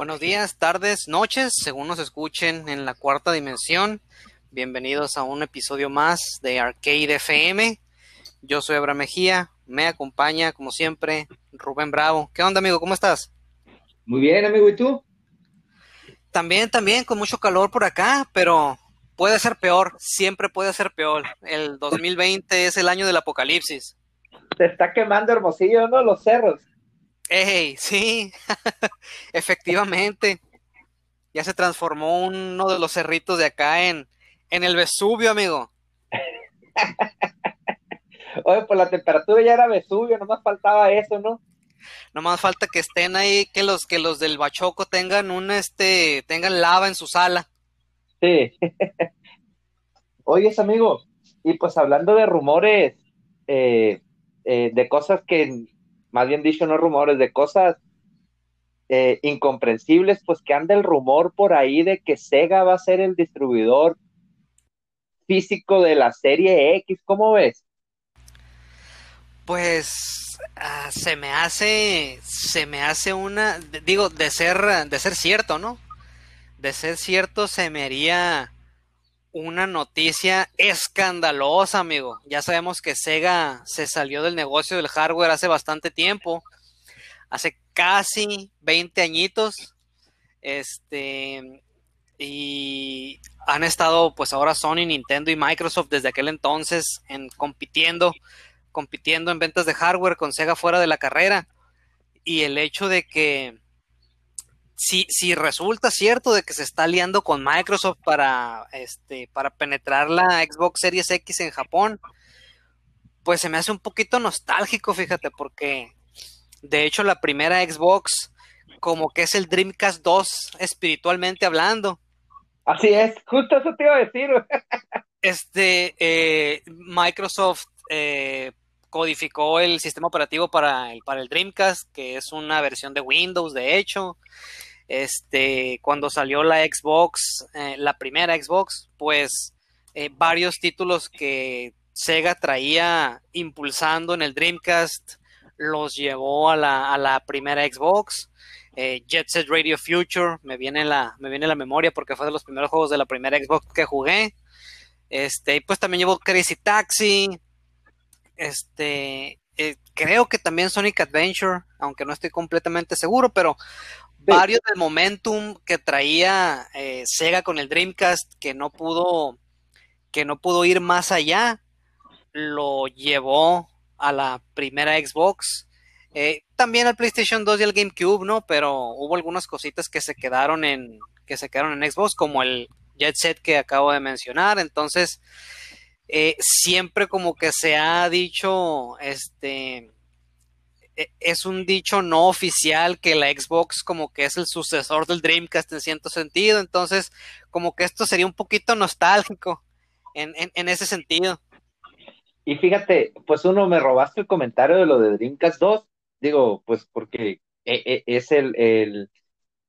Buenos días, tardes, noches, según nos escuchen en la cuarta dimensión. Bienvenidos a un episodio más de Arcade FM. Yo soy Abraham Mejía, me acompaña como siempre Rubén Bravo. ¿Qué onda amigo? ¿Cómo estás? Muy bien amigo, ¿y tú? También, también, con mucho calor por acá, pero puede ser peor, siempre puede ser peor. El 2020 es el año del apocalipsis. Se está quemando hermosillo, ¿no? Los cerros. Ey, sí, efectivamente. Ya se transformó uno de los cerritos de acá en, en el Vesubio, amigo. Oye, pues la temperatura ya era Vesubio, nomás faltaba eso, ¿no? Nomás falta que estén ahí, que los, que los del Bachoco tengan un este, tengan lava en su sala. Sí. Oyes, amigo, y pues hablando de rumores, eh, eh, de cosas que más bien dicho, no rumores, de cosas eh, incomprensibles, pues que anda el rumor por ahí de que Sega va a ser el distribuidor físico de la serie X, ¿cómo ves? Pues ah, se me hace, se me hace una, digo, de ser, de ser cierto, ¿no? De ser cierto, se me haría una noticia escandalosa, amigo. Ya sabemos que Sega se salió del negocio del hardware hace bastante tiempo, hace casi 20 añitos. Este, y han estado, pues ahora Sony, Nintendo y Microsoft desde aquel entonces en compitiendo, compitiendo en ventas de hardware con Sega fuera de la carrera. Y el hecho de que si, si resulta cierto de que se está aliando con Microsoft para, este, para penetrar la Xbox Series X en Japón, pues se me hace un poquito nostálgico, fíjate, porque de hecho la primera Xbox como que es el Dreamcast 2 espiritualmente hablando. Así es, justo eso te iba a decir. Este, eh, Microsoft eh, codificó el sistema operativo para el, para el Dreamcast, que es una versión de Windows, de hecho. Este, cuando salió la Xbox, eh, la primera Xbox, pues eh, varios títulos que Sega traía impulsando en el Dreamcast los llevó a la, a la primera Xbox. Eh, Jet Set Radio Future me viene la me viene la memoria porque fue de los primeros juegos de la primera Xbox que jugué. Este, pues también llevó Crazy Taxi. Este, creo que también Sonic Adventure, aunque no estoy completamente seguro, pero varios del momentum que traía eh, Sega con el Dreamcast que no pudo que no pudo ir más allá lo llevó a la primera Xbox eh, también al PlayStation 2 y al GameCube no pero hubo algunas cositas que se quedaron en que se quedaron en Xbox como el Jet Set que acabo de mencionar. Entonces eh, siempre como que se ha dicho este es un dicho no oficial que la Xbox como que es el sucesor del Dreamcast en cierto sentido, entonces como que esto sería un poquito nostálgico en, ese sentido. Y fíjate, pues uno me robaste el comentario de lo de Dreamcast 2, digo, pues porque e, e, es el, el,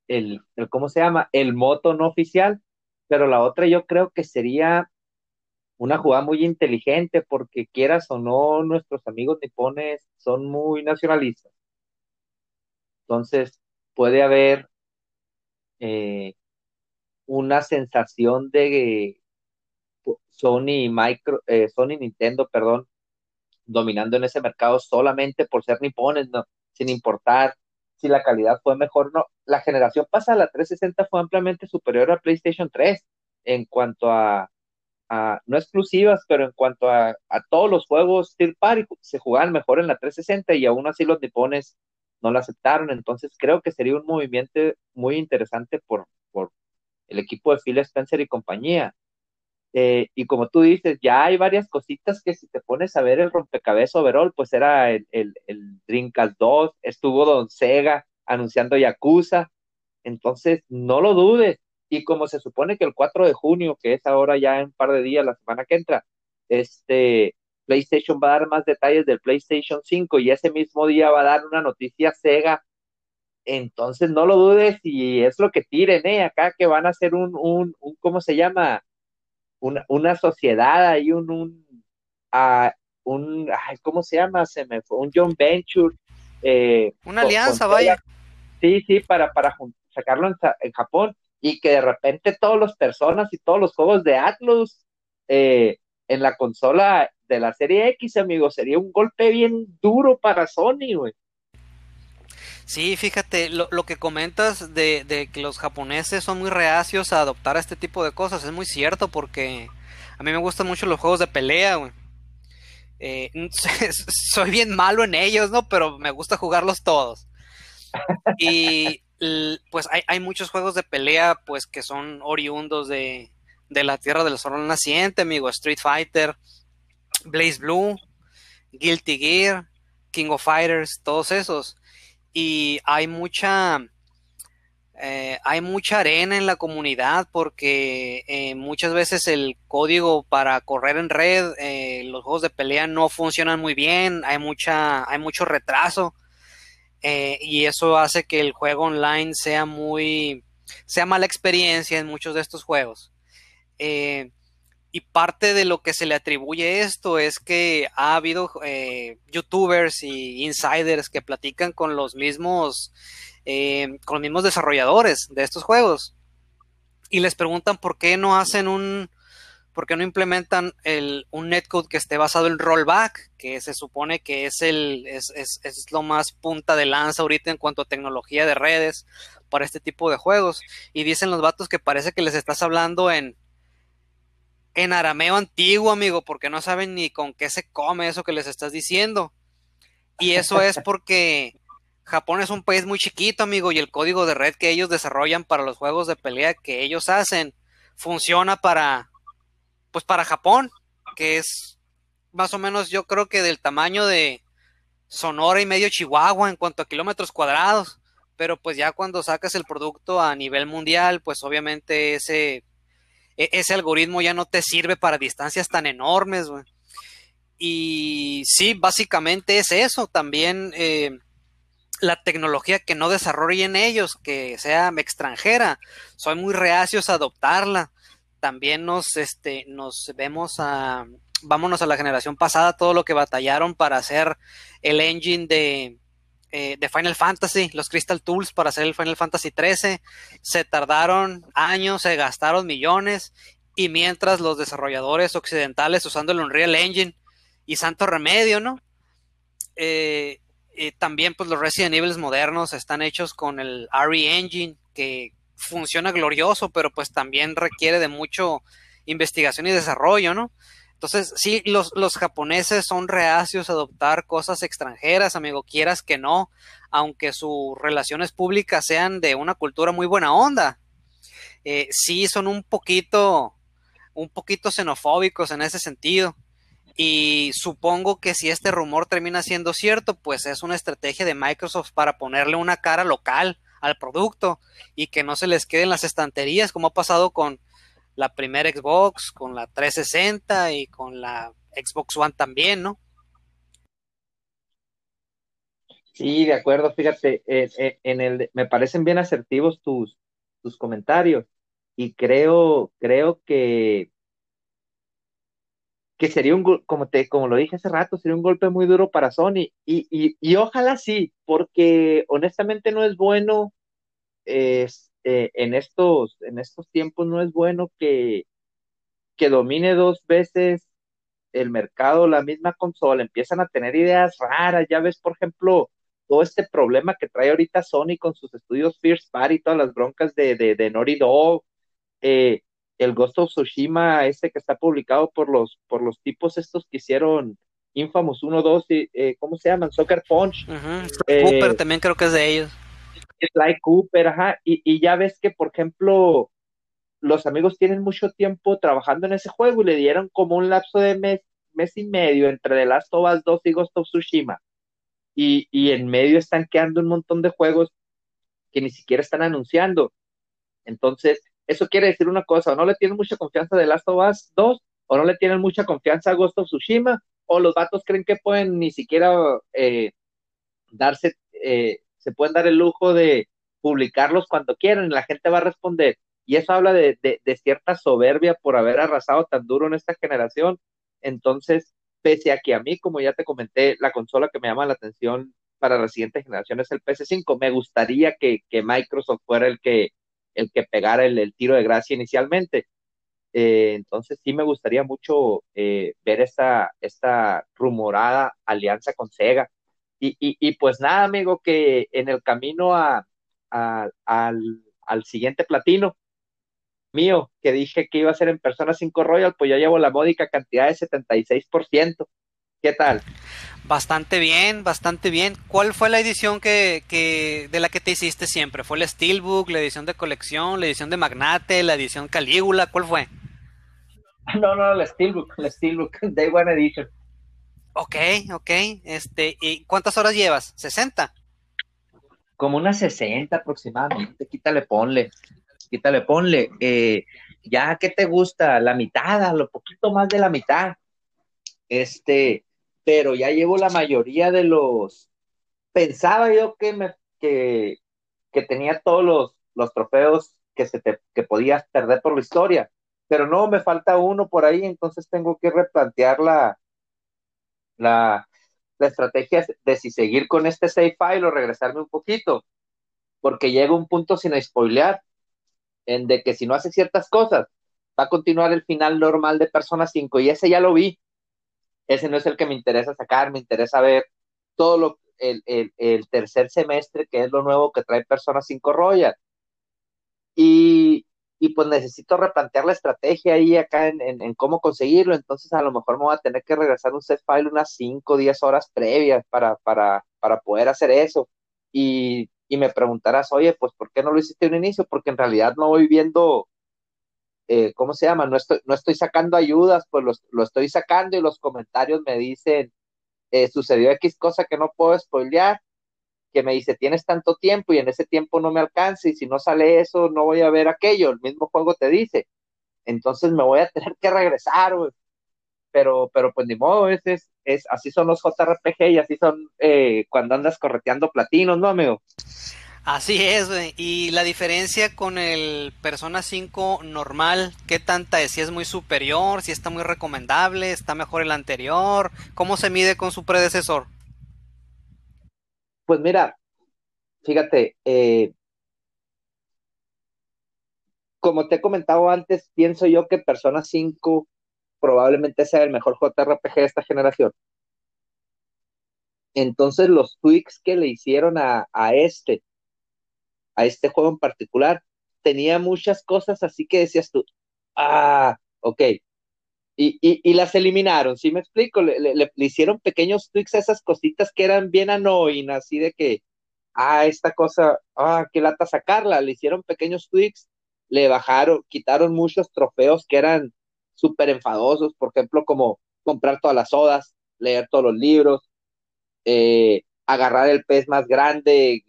el, ¿cómo se llama? El moto no oficial, pero la otra yo creo que sería una jugada muy inteligente porque quieras o no, nuestros amigos nipones son muy nacionalistas. Entonces, puede haber eh, una sensación de Sony Micro, eh, Sony Nintendo, perdón, dominando en ese mercado solamente por ser nipones, no, sin importar si la calidad fue mejor no. La generación pasada, la 360, fue ampliamente superior a PlayStation 3 en cuanto a no exclusivas, pero en cuanto a, todos los juegos Steel Party, se jugaban mejor en la 360 y aún así los nipones no la aceptaron. Entonces creo que sería un movimiento muy interesante por, por el equipo de Phil Spencer y compañía. Eh, y como tú dices, ya hay varias cositas que si te pones a ver el rompecabezas overall, pues era el, el, el Dreamcast 2, estuvo Don Sega anunciando Yakuza. Entonces, no lo dudes, y como se supone que el 4 de junio, que es ahora ya en un par de días, la semana que entra, este PlayStation va a dar más detalles del PlayStation 5 y ese mismo día va a dar una noticia Sega. Entonces no lo dudes y es lo que tiren, ¿eh? Acá que van a hacer un, un, un ¿cómo se llama? Una, una sociedad ahí, un, un, uh, un ay, ¿cómo se llama? Se me fue, un John Venture. Eh, una alianza, vaya. Sí, sí, para, para sacarlo en, Japón y que de repente todas las personas y todos los juegos de Atlus eh, en la consola de la serie X, amigo, sería un golpe bien duro para Sony, güey. Sí, fíjate, lo, que comentas de, de, que los japoneses son muy reacios a adoptar este tipo de cosas es muy cierto porque a mí me gustan mucho los juegos de pelea, güey. Eh, soy bien malo en ellos, ¿no? Pero me gusta jugarlos todos. Y pues hay, muchos juegos de pelea, pues que son oriundos de, de la Tierra del Sol Naciente, amigo. Street Fighter, Blaze Blue, Guilty Gear, King of Fighters, todos esos. Y hay mucha eh, hay mucha arena en la comunidad porque eh, muchas veces el código para correr en red, eh, los juegos de pelea no funcionan muy bien, hay mucha, hay mucho retraso y eso hace que el juego online sea muy, sea mala experiencia en muchos de estos juegos. y parte de lo que se le atribuye esto es que ha habido youtubers y insiders que platican con los mismos eh, con los mismos desarrolladores de estos juegos y les preguntan por qué no hacen un, por qué no implementan el, un netcode que esté basado en rollback, que se supone que es, el, es, es, es, lo más punta de lanza ahorita en cuanto a tecnología de redes para este tipo de juegos. Y dicen los vatos que parece que les estás hablando en, en arameo antiguo, amigo, porque no saben ni con qué se come eso que les estás diciendo. Y eso es porque Japón es un país muy chiquito, amigo, y el código de red que ellos desarrollan para los juegos de pelea que ellos hacen funciona para, pues para Japón, que es más o menos yo creo que del tamaño de Sonora y medio Chihuahua en cuanto a kilómetros cuadrados, pero pues ya cuando sacas el producto a nivel mundial, pues obviamente ese, e-, ese algoritmo ya no te sirve para distancias tan enormes, Y sí, básicamente es eso, también... Eh, la tecnología que no desarrollen ellos, que sea extranjera, soy muy reacios a adoptarla. También nos, este, nos vemos a, vámonos a la generación pasada, todo lo que batallaron para hacer el engine de, eh, de Final Fantasy, los Crystal Tools para hacer el Final Fantasy 13, se tardaron años, se gastaron millones, y mientras los desarrolladores occidentales usando el Unreal Engine y santo remedio, ¿no? Eh, eh, también pues los Resident Evil modernos están hechos con el RE Engine que funciona glorioso, pero pues también requiere de mucho investigación y desarrollo, ¿no? Entonces, sí, los, los japoneses son reacios a adoptar cosas extranjeras, amigo, quieras que no, aunque sus relaciones públicas sean de una cultura muy buena onda. Eh, sí, son un poquito, un poquito xenofóbicos en ese sentido. Y supongo que si este rumor termina siendo cierto, pues es una estrategia de Microsoft para ponerle una cara local al producto y que no se les quede en las estanterías, como ha pasado con la primera Xbox, con la 360 y con la Xbox One también, ¿no? Sí, de acuerdo, fíjate, en el, me parecen bien asertivos tus, tus comentarios y creo, creo que que sería un, como, te, como lo dije hace rato, sería un golpe muy duro para Sony. Y, y, y ojalá sí, porque honestamente no es bueno eh, en, estos, en estos tiempos, no es bueno que, que domine dos veces el mercado la misma consola. Empiezan a tener ideas raras. Ya ves, por ejemplo, todo este problema que trae ahorita Sony con sus estudios First Party, todas las broncas de, de, de Naughty Dog. Eh, el Ghost of Tsushima, este que está publicado por los, por los tipos estos que hicieron Infamous 1, 2, eh, ¿cómo se llaman? Soccer Punch. Eh, Cooper también creo que es de ellos. Sly Cooper, ajá, y, y, ya ves que, por ejemplo, los amigos tienen mucho tiempo trabajando en ese juego y le dieron como un lapso de mes, mes y medio entre The Last of Us 2 y Ghost of Tsushima. Y, y en medio están quedando un montón de juegos que ni siquiera están anunciando. Entonces, eso quiere decir una cosa, o no le tienen mucha confianza de Last of Us 2, o no le tienen mucha confianza a Ghost of Tsushima, o los vatos creen que pueden ni siquiera eh, darse, eh, se pueden dar el lujo de publicarlos cuando quieran la gente va a responder. Y eso habla de, de, cierta soberbia por haber arrasado tan duro en esta generación. Entonces, pese a que a mí, como ya te comenté, la consola que me llama la atención para la siguiente generación es el PS5. Me gustaría que, Microsoft fuera el que, el que pegara el, tiro de gracia inicialmente. Eh, entonces sí me gustaría mucho eh, ver esta, esta rumorada alianza con Sega. Y, y, pues nada, amigo, que en el camino a, al, al siguiente platino, mío, que dije que iba a ser en Persona 5 Royal, pues ya llevo la módica cantidad de 76%. ¿Qué tal? Bastante bien, bastante bien. ¿Cuál fue la edición que, que, de la que te hiciste siempre? ¿Fue la Steelbook, la edición de colección, la edición de Magnate, la edición Calígula? ¿Cuál fue? No, no, la Steelbook, la Steelbook, Day One Edition. Ok, ok. Este, ¿Y cuántas horas llevas? ¿60? Como unas 60 aproximadamente. Quítale, ponle quítale, ponle, eh, ya que te gusta, la mitad, a lo poquito más de la mitad, este, pero ya llevo la mayoría de los, pensaba yo que me, que, que tenía todos los, los trofeos que se te, que podías perder por la historia, pero no, me falta uno por ahí, entonces tengo que replantear la, la, la estrategia de si seguir con este save file o regresarme un poquito, porque llega un punto sin spoilear, en de que si no hace ciertas cosas, va a continuar el final normal de Persona 5 y ese ya lo vi. Ese no es el que me interesa sacar, me interesa ver todo lo, el, el, tercer semestre, que es lo nuevo que trae Persona 5 Royal. Y, y pues necesito replantear la estrategia ahí acá en, en, cómo conseguirlo, entonces a lo mejor me voy a tener que regresar un set file unas 5 o 10 horas previas para, para, para poder hacer eso. Y y me preguntarás, oye, pues ¿por qué no lo hiciste en un inicio? Porque en realidad no voy viendo, eh, ¿cómo se llama? No estoy, no estoy sacando ayudas, pues lo, estoy sacando y los comentarios me dicen, eh, sucedió X cosa que no puedo spoilear, que me dice, tienes tanto tiempo y en ese tiempo no me alcanza y si no sale eso, no voy a ver aquello, el mismo juego te dice. Entonces me voy a tener que regresar, Pero, pero pues ni modo, es, es, es, así son los JRPG y así son eh, cuando andas correteando platinos, ¿no, amigo? Así es, güey. Y la diferencia con el Persona 5 normal, ¿qué tanta es? Si es muy superior, si está muy recomendable, está mejor el anterior, ¿cómo se mide con su predecesor? Pues mira, fíjate, eh, como te he comentado antes, pienso yo que Persona 5 probablemente sea el mejor JRPG de esta generación. Entonces los tweaks que le hicieron a, este, a este juego en particular, tenía muchas cosas así que decías tú, ah, ok. Y, y, las eliminaron, ¿sí me explico? Le, le, hicieron pequeños tweaks a esas cositas que eran bien annoying, así de que, ah, esta cosa, ah, qué lata sacarla. Le hicieron pequeños tweaks, le bajaron, quitaron muchos trofeos que eran súper enfadosos, por ejemplo, como comprar todas las sodas, leer todos los libros, eh, agarrar el pez más grande,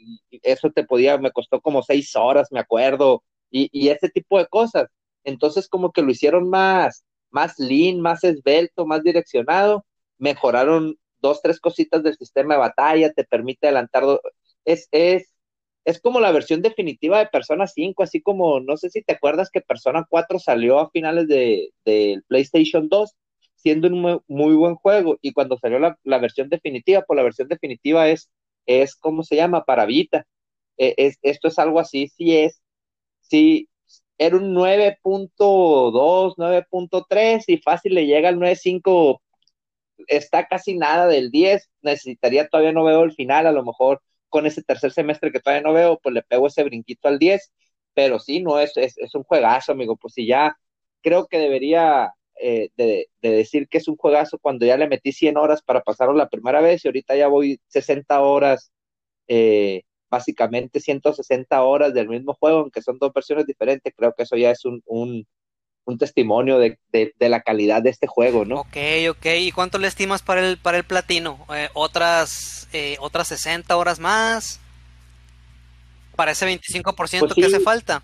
eso te podía, me costó como seis horas, me acuerdo, y, y ese tipo de cosas. Entonces, como que lo hicieron más, más lean, más esbelto, más direccionado, mejoraron dos, tres cositas del sistema de batalla, te permite adelantar, es, es es como la versión definitiva de Persona 5, así como, no sé si te acuerdas que Persona 4 salió a finales del de, PlayStation 2, siendo un muy, buen juego, y cuando salió la, versión definitiva, pues la versión definitiva es, es ¿cómo se llama? Para Vita. E, es, esto es algo así, sí es, sí, era un 9.2, 9.3, y fácil le llega al 9.5, está casi nada del 10, necesitaría, todavía no veo el final, a lo mejor con ese tercer semestre que todavía no veo, pues le pego ese brinquito al 10, pero sí, no, es, es, un juegazo, amigo, pues si ya creo que debería eh, de, decir que es un juegazo cuando ya le metí 100 horas para pasarlo la primera vez y ahorita ya voy 60 horas, eh, básicamente 160 horas del mismo juego, aunque son dos versiones diferentes, creo que eso ya es un, un testimonio de, la calidad de este juego, ¿no? Ok, ok. ¿Y cuánto le estimas para el, para el platino? Eh, ¿Otras, eh, ¿Otras 60 horas más? ¿Para ese 25% pues que hace falta?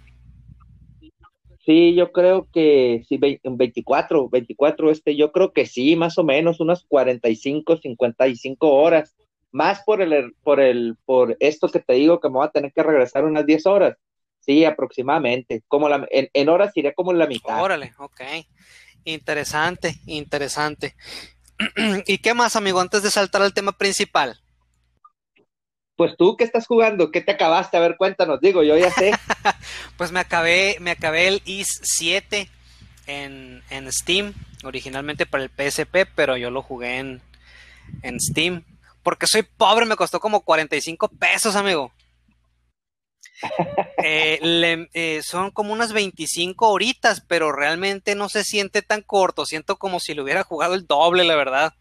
Sí, yo creo que sí, 24, 24, este, yo creo que sí, más o menos, unas 45, 55 horas. Más por el, por el, por esto que te digo que me voy a tener que regresar unas 10 horas Sí, aproximadamente. Como la, en, horas iría como en la mitad. Órale, ok. Interesante, interesante. ¿Y qué más, amigo, antes de saltar al tema principal? Pues tú, ¿qué estás jugando? ¿Qué te acabaste? A ver, cuéntanos, digo, yo ya sé. pues me acabé, me acabé el IS 7 en, en, Steam, originalmente para el PSP, pero yo lo jugué en, en Steam. Porque soy pobre, me costó como 45 pesos, amigo. Eh, eh, son como unas 25 horitas, pero realmente no se siente tan corto. Siento como si lo hubiera jugado el doble, la verdad.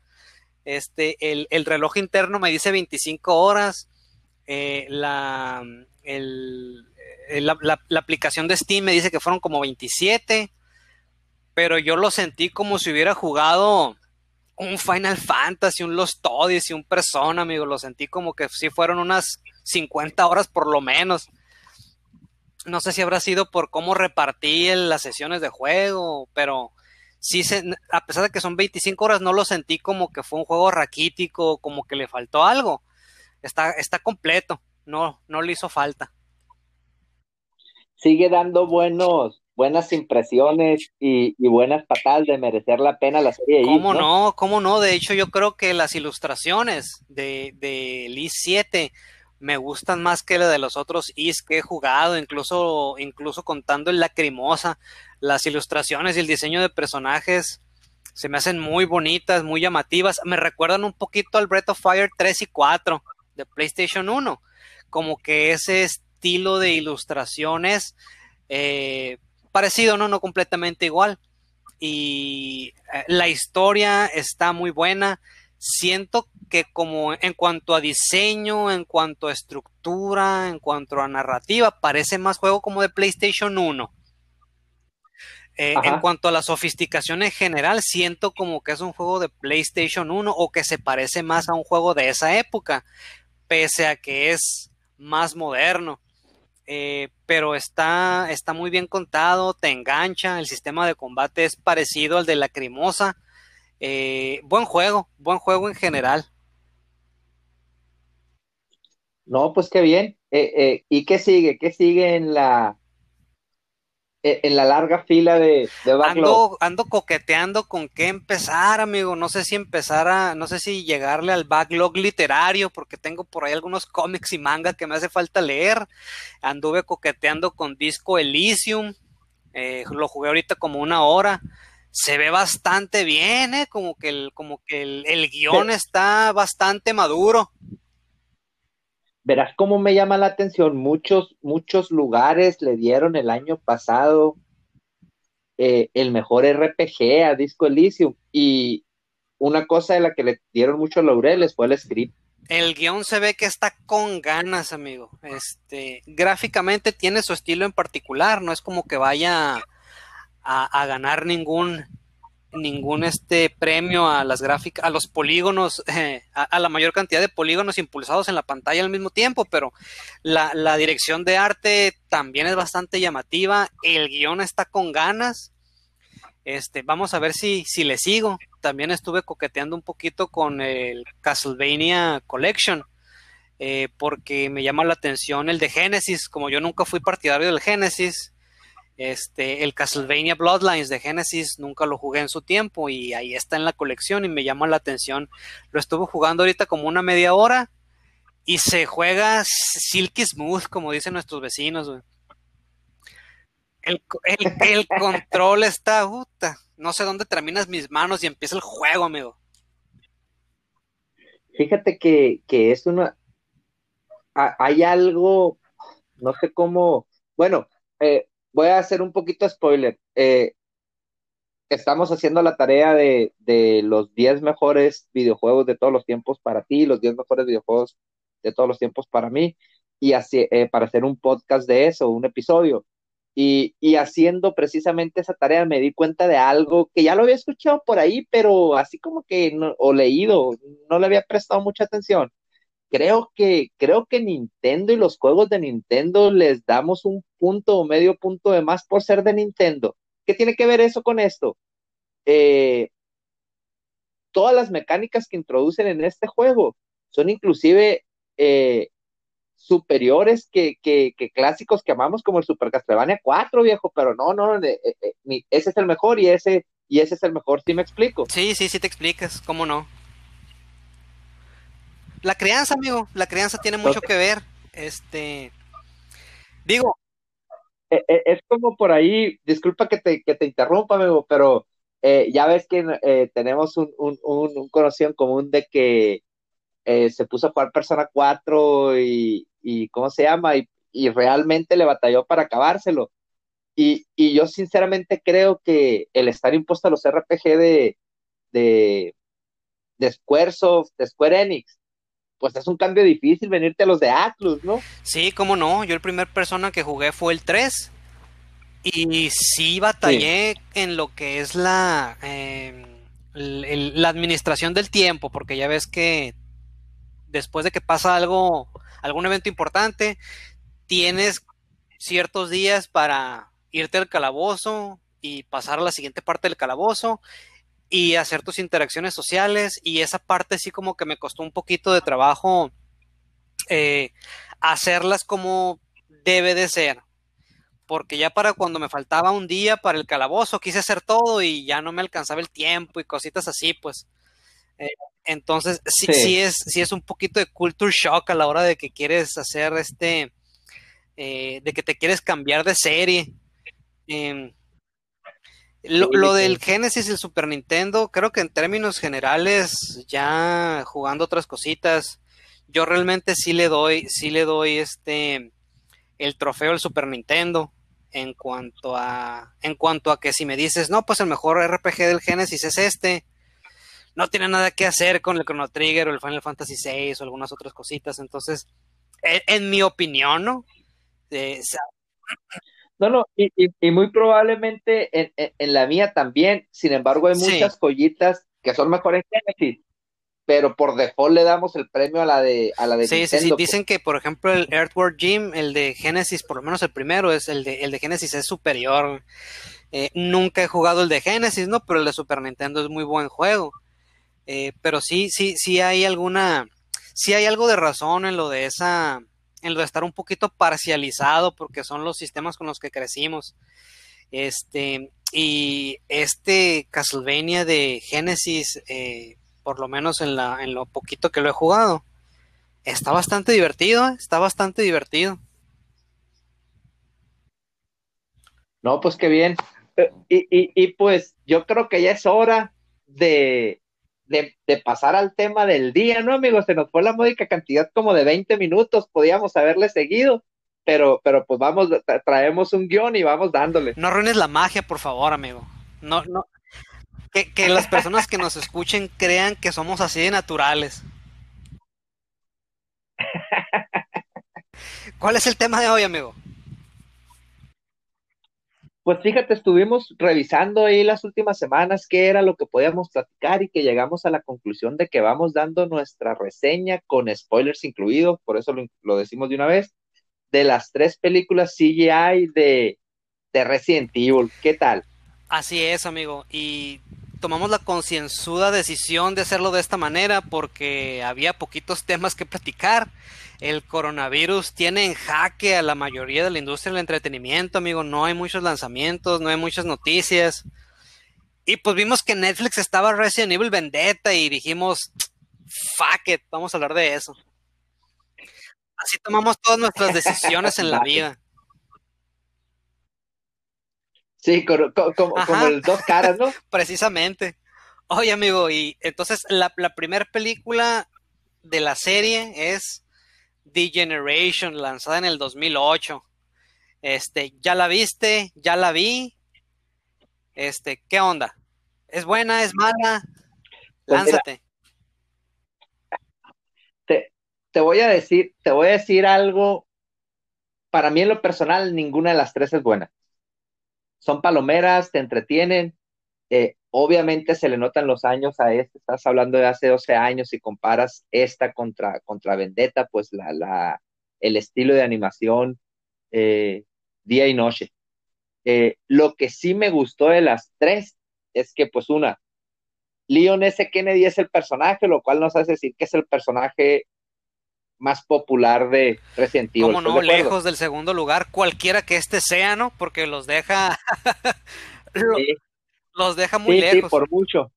Este, el, el reloj interno me dice 25 horas. Eh, la, la, la, aplicación de Steam me dice que fueron como 27. Pero yo lo sentí como si hubiera jugado un Final Fantasy, un Lost Odyssey, un Persona, amigo. Lo sentí como que sí fueron unas 50 horas por lo menos no sé si habrá sido por cómo repartí las sesiones de juego, pero sí, se, a pesar de que son 25 horas, no lo sentí como que fue un juego raquítico, como que le faltó algo. Está, está completo, no, no le hizo falta. Sigue dando buenos, buenas impresiones y, buenas patadas de merecer la pena la serie. ¿Cómo no? ¿Cómo no? De hecho, yo creo que las ilustraciones de, de Lee 7 me gustan más que la de los otros Is que he jugado, incluso, incluso contando el lacrimosa, las ilustraciones y el diseño de personajes se me hacen muy bonitas, muy llamativas, me recuerdan un poquito al Breath of Fire 3 y 4 de PlayStation 1, como que ese estilo de ilustraciones eh, parecido, no, no completamente igual. Y eh, la historia está muy buena. Siento que como en cuanto a diseño, en cuanto a estructura, en cuanto a narrativa, parece más juego como de PlayStation 1. Eh, en cuanto a la sofisticación en general, siento como que es un juego de PlayStation 1 o que se parece más a un juego de esa época, pese a que es más moderno. Eh, pero está, está muy bien contado, te engancha, el sistema de combate es parecido al de la Crimosa. Eh, buen juego, buen juego en general. No, pues qué bien. Eh, eh, ¿Y qué sigue? ¿Qué sigue en la en la larga fila de, de backlog? Ando, coqueteando con qué empezar, amigo. No sé si empezar a, no sé si llegarle al backlog literario, porque tengo por ahí algunos cómics y manga que me hace falta leer. Anduve coqueteando con Disco Elysium. Eh, lo jugué ahorita como una hora. Se ve bastante bien, ¿eh? Como que el, como que el, el guion está bastante maduro verás cómo me llama la atención, muchos, muchos lugares le dieron el año pasado eh, el mejor RPG a Disco Elysium y una cosa de la que le dieron muchos laureles fue el script. El guion se ve que está con ganas, amigo. Este, gráficamente tiene su estilo en particular, no es como que vaya a ganar ningún ningún este premio a las gráficas, a los polígonos, eh, a, la mayor cantidad de polígonos impulsados en la pantalla al mismo tiempo, pero la, dirección de arte también es bastante llamativa, el guion está con ganas. Este, vamos a ver si, si le sigo. También estuve coqueteando un poquito con el Castlevania Collection. Eh, porque me llama la atención el de Genesis, como yo nunca fui partidario del Genesis, este, el Castlevania Bloodlines de Genesis nunca lo jugué en su tiempo y ahí está en la colección y me llama la atención. Lo estuve jugando ahorita como una media hora y se juega silky smooth, como dicen nuestros vecinos. El, control está, puta, no sé dónde terminas mis manos y empieza el juego, amigo. Fíjate que, que es una, hay algo, no sé cómo, bueno, eh, voy a hacer un poquito spoiler. Eh, estamos haciendo la tarea de, los 10 mejores videojuegos de todos los tiempos para ti, los 10 mejores videojuegos de todos los tiempos para mí, y así, eh, para hacer un podcast de eso, un episodio. Y, haciendo precisamente esa tarea me di cuenta de algo que ya lo había escuchado por ahí, pero así como que, o leído, no le había prestado mucha atención creo que, creo que Nintendo y los juegos de Nintendo les damos un punto o medio punto de más por ser de Nintendo. ¿Qué tiene que ver eso con esto? Eh, todas las mecánicas que introducen en este juego son inclusive eh, superiores que, clásicos que amamos como el Super Castlevania 4, viejo, pero no, no, eh, ese es el mejor y ese, y ese es el mejor, ¿sí me explico? Sí, sí, sí te explicas, ¿cómo no? La crianza, amigo, la crianza tiene mucho que ver. Este, digo. E, e, es como por ahí, disculpa que te, que te interrumpa, amigo, pero eh, ya ves que eh, tenemos un, un, un, conocido en común de que eh, se puso a jugar Persona 4 y, y ¿cómo se llama? Y, y, realmente le batalló para acabárselo. Y, y, yo sinceramente creo que el estar impuesto a los RPG de, de, de Squaresoft, de Square Enix, pues es un cambio difícil venirte a los de Atlus, ¿no? Sí, cómo no. Yo el primer persona que jugué fue el 3. Y sí batallé en lo que es la, em, la administración del tiempo, porque ya ves que después de que pasa algo, algún evento importante, tienes ciertos días para irte al calabozo y pasar a la siguiente parte del calabozo y hacer tus interacciones sociales y esa parte sí como que me costó un poquito de trabajo eh, hacerlas como debe de ser porque ya para cuando me faltaba un día para el calabozo quise hacer todo y ya no me alcanzaba el tiempo y cositas así pues eh, entonces sí, sí. es sí es un poquito de culture shock a la hora de que quieres hacer este eh, de que te quieres cambiar de serie em, lo, del Genesis y el Super Nintendo, creo que en términos generales, ya jugando otras cositas, yo realmente sí le doy, sí le doy este el trofeo al Super Nintendo en cuanto a en cuanto a que si me dices, no, pues el mejor RPG del Genesis es este, no tiene nada que hacer con el Chrono Trigger o el Final Fantasy VI o algunas otras cositas, entonces, en, en mi opinión, ¿no? Eh, no, no, y, y, muy probablemente en, en, la mía también. Sin embargo, hay muchas sí. joyitas que son mejores en Genesis, pero por default le damos el premio a la de a la de Sí, Nintendo, sí, sí. Dicen que, por ejemplo, el Earthworm Jim, el de Genesis, por lo menos el primero, es el de, el de Genesis es superior. Eh, nunca he jugado el de Genesis, ¿no? Pero el de Super Nintendo es muy buen juego. Eh, pero sí, sí, sí hay alguna, sí hay algo de razón en lo de esa, en lo de estar un poquito parcializado porque son los sistemas con los que crecimos. Este, y este Castlevania de Genesis, eh, por lo menos en, la, en lo poquito que lo he jugado, está bastante divertido, ¿eh? está bastante divertido. No, pues qué bien. Y, y, y pues yo creo que ya es hora de, de, de, pasar al tema del día, ¿no, amigos? Se nos fue la módica cantidad como de 20 minutos, podíamos haberle seguido, pero, pero pues vamos, tra traemos un guion y vamos dándole. No arruines la magia, por favor, amigo. No, no. Que, que las personas que nos escuchen crean que somos así de naturales. ¿Cuál es el tema de hoy, amigo? Pues fíjate, estuvimos revisando ahí las últimas semanas qué era lo que podíamos platicar y que llegamos a la conclusión de que vamos dando nuestra reseña con spoilers incluidos, por eso lo, lo decimos de una vez, de las tres películas CGI de, de Resident Evil. ¿Qué tal? Así es, amigo. Y tomamos la concienzuda decisión de hacerlo de esta manera porque había poquitos temas que platicar el coronavirus tiene en jaque a la mayoría de la industria del entretenimiento, amigo. No hay muchos lanzamientos, no hay muchas noticias. Y pues vimos que Netflix estaba Resident Evil Vendetta y dijimos, fuck it, vamos a hablar de eso. Así tomamos todas nuestras decisiones en la vida. Sí, como, como, como dos caras, ¿no? Precisamente. Oye, amigo, y entonces la, la primera película de la serie es The Generation, lanzada en el 2008. Este, ¿ya la viste? ¿Ya la vi? Este, ¿qué onda? ¿Es buena? ¿Es mala? Pues Lánzate. Te, te, voy a decir, te voy a decir algo. Para mí, en lo personal, ninguna de las tres es buena. Son palomeras, te entretienen. Eh, obviamente se le notan los años a este, estás hablando de hace 12 años y comparas esta contra, contra Vendetta, pues la, la, el estilo de animación eh, día y noche. Eh, lo que sí me gustó de las tres es que pues una, Leon S. Kennedy es el personaje, lo cual nos hace decir que es el personaje más popular de Resident Evil. Como no, de lejos del segundo lugar, cualquiera que este sea, ¿no? Porque los deja... sí los deja muy sí, lejos. Sí, por mucho.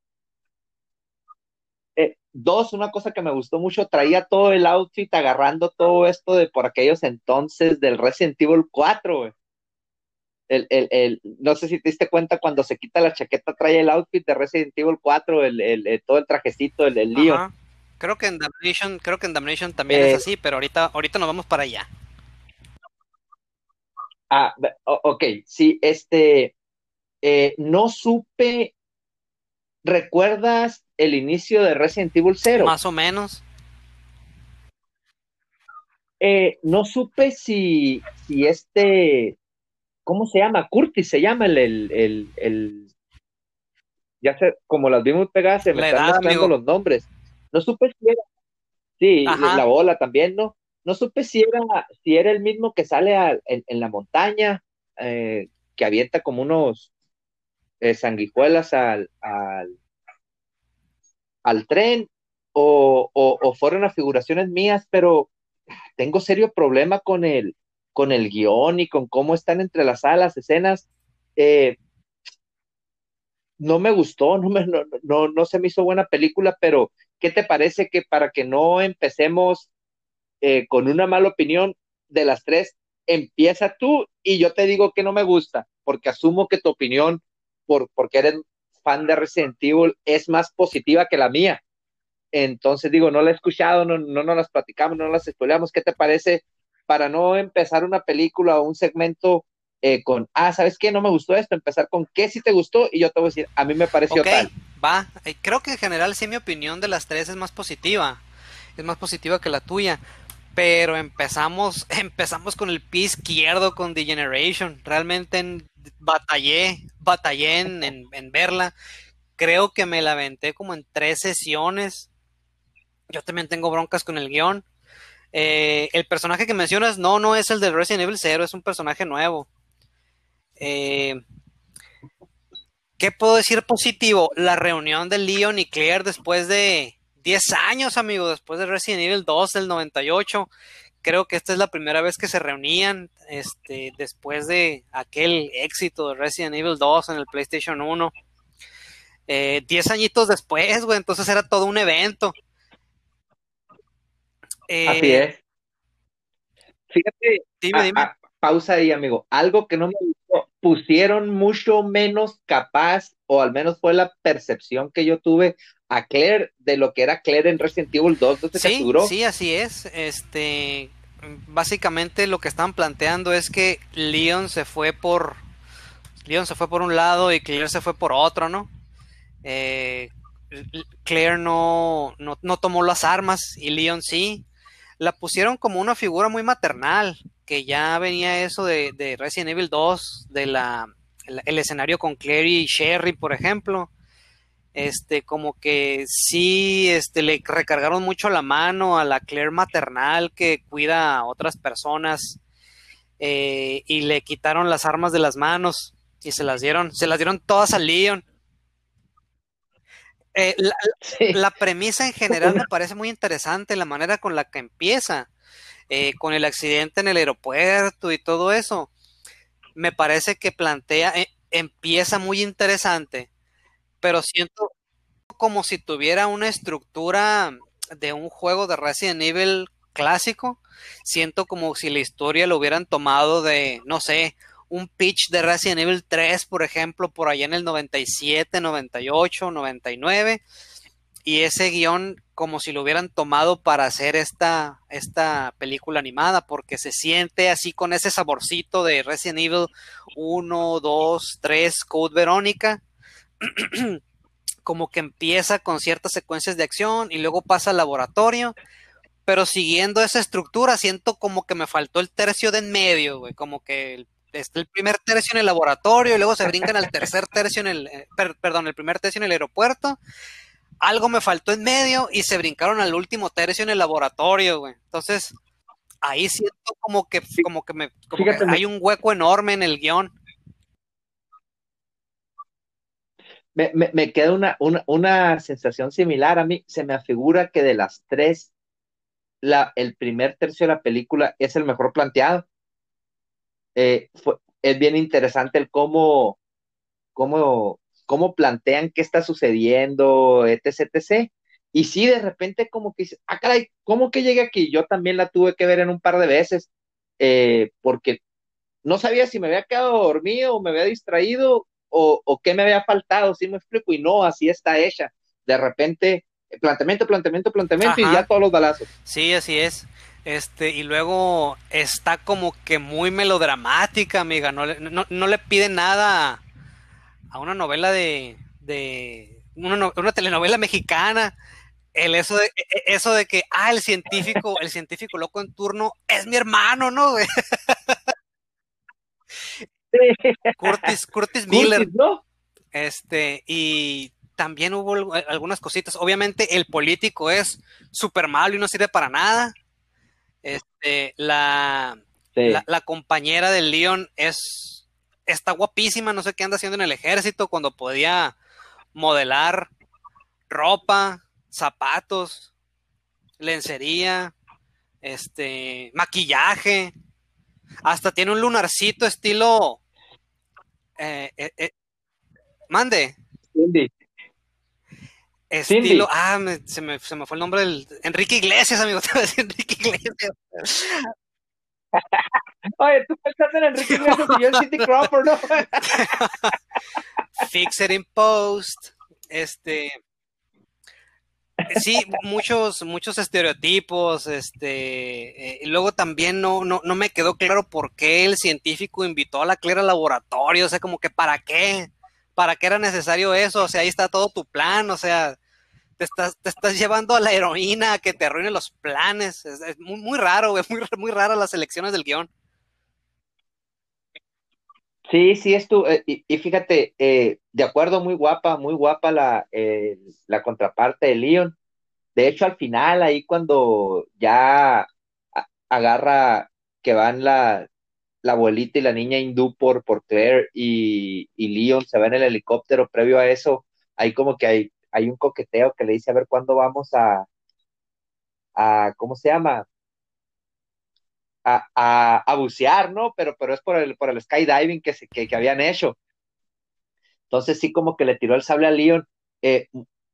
Eh, dos, una cosa que me gustó mucho, traía todo el outfit agarrando todo esto de por aquellos entonces del Resident Evil 4, güey. El, el, el, no sé si te diste cuenta cuando se quita la chaqueta, trae el outfit de Resident Evil 4, el, el todo el trajecito, el, el lío. Creo que en Damnation, creo que en Damnation también es eh, así, pero ahorita, ahorita nos vamos para allá. Ah, ok, sí, este, eh, no supe, ¿recuerdas el inicio de Resident Evil 0? Más o menos. Eh, no supe si, si este, ¿cómo se llama? Curtis se llama el, el, el, ya sé, como las vimos pegadas, se me están mezclando los nombres. No supe si era, sí, la bola también, ¿no? no supe si era, si era el mismo que sale en, la montaña, eh, que avienta como unos eh, sanguijuelas al, al, tren, o, o, fueron afiguraciones mías, pero tengo serio problema con el, con el guion y con cómo están entrelazadas las escenas. Eh, no me gustó, no, me, no, no se me hizo buena película, pero ¿qué te parece que para que no empecemos eh, con una mala opinión de las tres, empieza tú y yo te digo que no me gusta, porque asumo que tu opinión, por, porque eres fan de Resident Evil, es más positiva que la mía. Entonces digo, no la he escuchado, no, no nos las platicamos, no las estudiamos. ¿Qué te parece para no empezar una película o un segmento eh, con, ah, ¿sabes qué? No me gustó esto, empezar con qué sí te gustó y yo te voy a decir, a mí me pareció okay, Va, eh, creo que en general sí mi opinión de las tres es más positiva, es más positiva que la tuya pero empezamos, empezamos con el pie izquierdo con Degeneration. Realmente batallé, batallé en, verla. Creo que me la aventé como en tres sesiones. Yo también tengo broncas con el guion. Eh, el personaje que mencionas, no, no es el de Resident Evil 0, es un personaje nuevo. Eh, ¿Qué puedo decir positivo? La reunión de Leon y Claire después de, 10 años, amigo, después de Resident Evil 2 del 98. Creo que esta es la primera vez que se reunían este, después de aquel éxito de Resident Evil 2 en el PlayStation 1. Eh, diez añitos después, güey, entonces era todo un evento. Eh, Así es. Fíjate, dime, dime. pausa ahí, amigo. Algo que no me pusieron mucho menos capaz, o al menos fue la percepción que yo tuve a Claire de lo que era Claire en Resident Evil 2, sí, Sí, así es. Este, básicamente lo que están planteando es que Leon se fue por Leon se fue por un lado y Claire se fue por otro, ¿no? Eh, Claire no, no, tomó las armas y Leon sí. La pusieron como una figura muy maternal, que ya venía eso de, de Resident Evil 2, de la, el escenario con Claire y Sherry, por ejemplo. Este, como que sí, este, le recargaron mucho la mano a la Claire maternal que cuida a otras personas eh, y le quitaron las armas de las manos y se las dieron, se las dieron todas a Leon. Eh, la, premisa en general me parece muy interesante, la manera con la que empieza, eh, con el accidente en el aeropuerto y todo eso. Me parece que plantea, empieza muy interesante pero siento como si tuviera una estructura de un juego de Resident Evil clásico. Siento como si la historia lo hubieran tomado de, no sé, un pitch de Resident Evil 3, por ejemplo, por allá en el 97, 98, 99. Y ese guion como si lo hubieran tomado para hacer esta, esta película animada, porque se siente así con ese saborcito de Resident Evil 1, 2, 3, Code Verónica como que empieza con ciertas secuencias de acción y luego pasa al laboratorio, pero siguiendo esa estructura siento como que me faltó el tercio de en medio, como que el, el primer tercio en el laboratorio y luego se brincan al tercer tercio en el, eh, perdón, el primer tercio en el aeropuerto. Algo me faltó en medio y se brincaron al último tercio en el laboratorio, güey. Entonces, ahí siento como que, como que me, como que hay un hueco enorme en el guion. me, me, queda una, una, sensación similar. A mí se me afigura que de las tres, la, el primer tercio de la película es el mejor planteado. Eh, es bien interesante el cómo, cómo, cómo plantean qué está sucediendo, etc, etc. Y sí, de repente como que dices, ah, caray, ¿cómo que llegué aquí? Yo también la tuve que ver en un par de veces, eh, porque no sabía si me había quedado dormido o me había distraído o, o qué me había faltado, ¿sí me explico? Y no, así está hecha. De repente, planteamiento, planteamiento, planteamiento y ya todos los balazos. Sí, así es. Este, y luego está como que muy melodramática, amiga. No, no, no le pide nada a una novela de. de una, una telenovela mexicana. El eso de, e, e, eso de que, ah, el científico, el científico loco en turno es mi hermano, ¿no? Curtis, Curtis Miller. Este, y también hubo algunas cositas. Obviamente, el político es súper malo y no sirve para nada. Este, la, la, compañera del Leon es está guapísima, no sé qué anda haciendo en el ejército cuando podía modelar ropa, zapatos, lencería, este, maquillaje, hasta tiene un lunarcito estilo eh, eh, eh, mande. Estilo, ah, se, me, se, me, fue el nombre del Enrique Iglesias, amigo, te voy a decir Enrique Iglesias. Oye, tú pensando en Enrique Iglesias y yo en Cindy Crawford, ¿no? Fix it in post. Este. Sí, muchos, muchos estereotipos, este, y luego también no, no, no me quedó claro por qué el científico invitó a la Clara al laboratorio, o sea, como que para qué, para qué era necesario eso, o sea, ahí está todo tu plan, o sea, te estás, te estás llevando a la heroína que te arruine los planes. Es, muy, muy raro, muy, muy rara las elecciones del guion. Sí, sí, es tu, eh, y, fíjate, eh, de acuerdo, muy guapa, muy guapa la, eh, la contraparte de Leon. De hecho, al final, ahí cuando ya agarra que van la, la abuelita y la niña hindú por, por Claire y, y Leon se va en el helicóptero, previo a eso, ahí como que hay, hay un coqueteo que le dice a ver cuándo vamos a, a ¿cómo se llama? A, a, bucear, ¿no? Pero, pero es por el, por el skydiving que, se, que, habían hecho. Entonces sí como que le tiró el sable a Leon. Eh,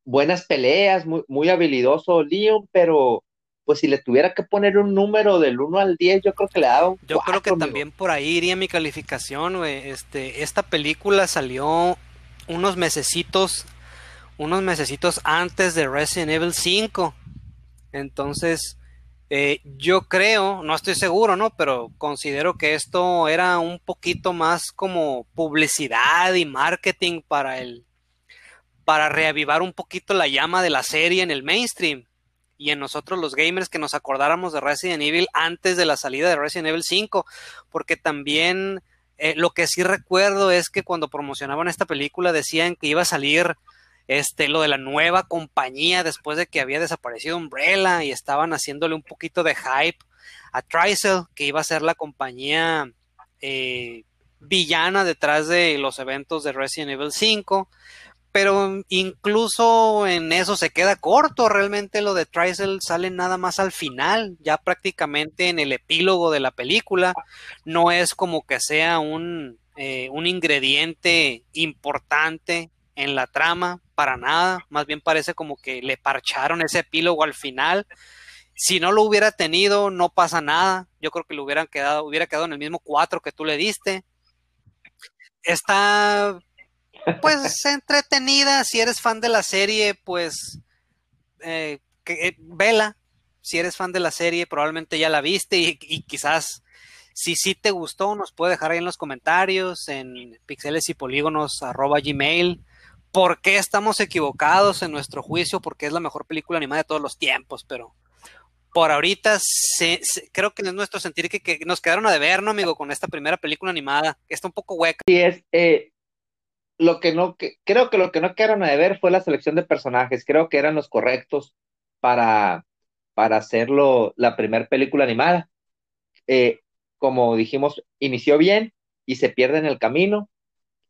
buenas peleas, muy, muy habilidoso Leon, pero pues si le tuviera que poner un número del 1 al 10, yo creo que le daba un Yo creo que también por ahí iría mi calificación, güey. Este, esta película salió unos mesecitos unos mesecitos antes de Resident Evil 5. Entonces, eh, yo creo, no estoy seguro, ¿no? Pero considero que esto era un poquito más como publicidad y marketing para el para reavivar un poquito la llama de la serie en el mainstream y en nosotros los gamers que nos acordáramos de Resident Evil antes de la salida de Resident Evil 5, porque también eh, lo que sí recuerdo es que cuando promocionaban esta película decían que iba a salir este, lo de la nueva compañía después de que había desaparecido Umbrella y estaban haciéndole un poquito de hype a Tricel, que iba a ser la compañía eh, villana detrás de los eventos de Resident Evil 5. Pero incluso en eso se queda corto. Realmente lo de Tricel sale nada más al final, ya prácticamente en el epílogo de la película. No es como que sea un, eh, un ingrediente importante en la trama, para nada, más bien parece como que le parcharon ese epílogo al final. Si no lo hubiera tenido, no pasa nada. Yo creo que le hubieran quedado, hubiera quedado en el mismo 4 que tú le diste. Está pues entretenida. Si eres fan de la serie, pues eh, que, eh, vela. Si eres fan de la serie, probablemente ya la viste y, y quizás si sí te gustó, nos puede dejar ahí en los comentarios en pixeles y polígonos arroba gmail por qué estamos equivocados en nuestro juicio, porque es la mejor película animada de todos los tiempos, pero por ahorita creo que es nuestro sentir que, nos quedaron a deber, ¿no, amigo? Con esta primera película animada, que está un poco hueca. Sí, es, eh, lo que no, creo que lo que no quedaron a deber fue la selección de personajes, creo que eran los correctos para, para hacerlo la primera película animada. Eh, como dijimos, inició bien y se pierde en el camino,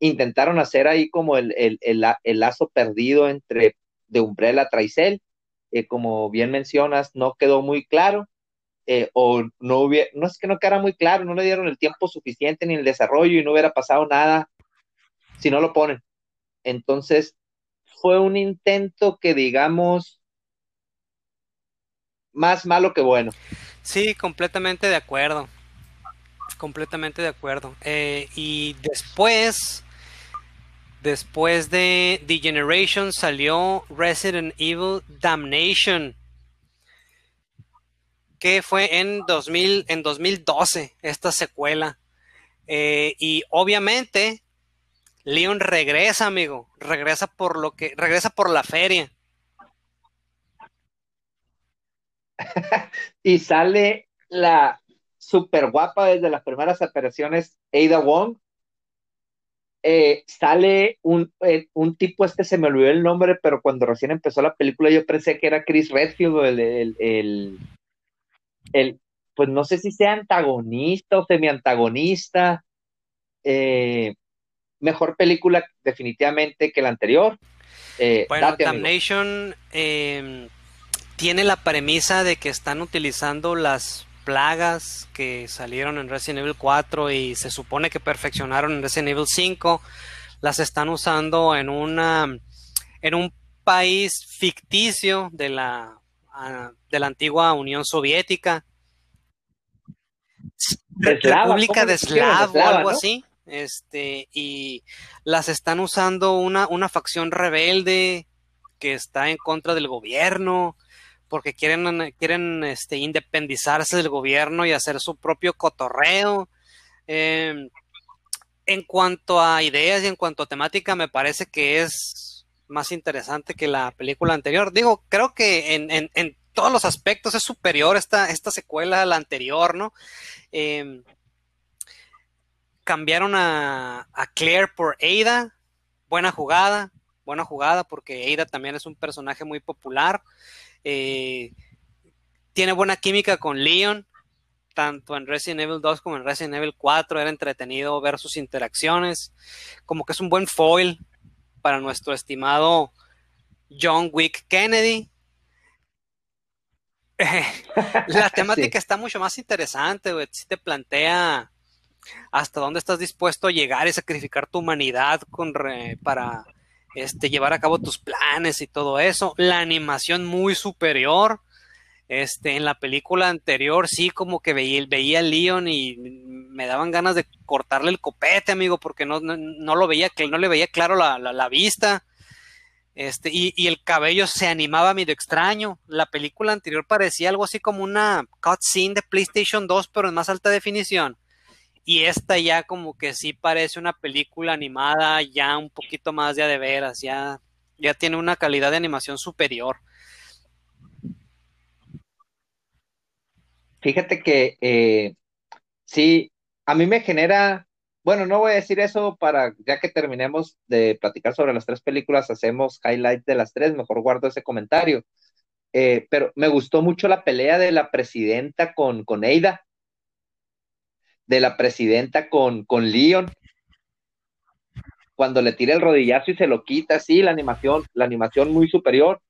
intentaron hacer ahí como el, el, el, lazo perdido entre de Umbrella Traicel, eh, como bien mencionas, no quedó muy claro, eh, o no hubiera, no es que no quedara muy claro, no le dieron el tiempo suficiente ni el desarrollo y no hubiera pasado nada si no lo ponen. Entonces, fue un intento que digamos más malo que bueno. Sí, completamente de acuerdo. Completamente de acuerdo. Eh, y después, después de The Generation salió Resident Evil Damnation, que fue en, 2000, en 2012, esta secuela. Eh, y obviamente, Leon regresa, amigo, regresa por lo que, regresa por la feria. y sale la super guapa desde las primeras apariciones, Ada Wong. Eh, sale un, eh, un, tipo, este se me olvidó el nombre, pero cuando recién empezó la película yo pensé que era Chris Redfield, el, el, el, pues no sé si sea antagonista o semi-antagonista. Eh, mejor película definitivamente que la anterior. bueno, Damnation em, tiene la premisa de que están utilizando las plagas que salieron en Resident Evil 4 y se supone que perfeccionaron en Resident Evil 5, las están usando en una en un país ficticio de la ah, de la antigua Unión Soviética. República de Slav o algo así. Este, y las están usando una, una facción rebelde que está en contra del gobierno porque quieren, quieren este, independizarse del gobierno y hacer su propio cotorreo. Em, en cuanto a ideas y en cuanto a temática, me parece que es más interesante que la película anterior. Digo, creo que en, todos los aspectos es superior esta, esta secuela a la anterior, ¿no? Em, cambiaron a, a Claire por Ada. Buena jugada, buena jugada, porque Ada también es un personaje muy popular. Eh, tiene buena química con Leon, tanto en Resident Evil 2 como en Resident Evil 4. Era entretenido ver sus interacciones. Como que es un buen foil para nuestro estimado John Wick Kennedy. la temática está mucho más interesante, Si te plantea hasta dónde estás dispuesto a llegar y sacrificar tu humanidad con para este, llevar a cabo tus planes y todo eso. La animación muy superior. Este, en la película anterior sí como que veía, veía a Leon y me daban ganas de cortarle el copete, amigo, porque no, no, lo veía, no le veía claro la, la, vista. Este, y, y, el cabello se animaba medio extraño. La película anterior parecía algo así como una cutscene de PlayStation 2, pero en más alta definición y esta ya como que sí parece una película animada ya un poquito más ya de veras, ya, ya tiene una calidad de animación superior. Fíjate que eh, sí, a mí me genera, bueno, no voy a decir eso para, ya que terminemos de platicar sobre las tres películas, hacemos highlight de las tres, mejor guardo ese comentario. Eh, pero me gustó mucho la pelea de la presidenta con, con Eida de la presidenta con, con Leon, cuando le tira el rodillazo y se lo quita, sí, la animación, la animación muy superior.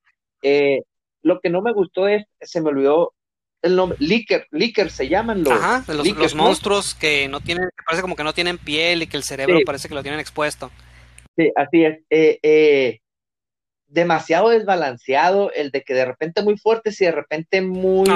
Eh, lo que no me gustó es, se me olvidó el nombre, Licker, Licker se llaman los, Ajá, los, monstruos que no tienen, que parece como que no tienen piel y que el cerebro parece que lo tienen expuesto. Sí, así es. Eh, eh, demasiado desbalanceado, el de que de repente muy fuerte y de repente muy,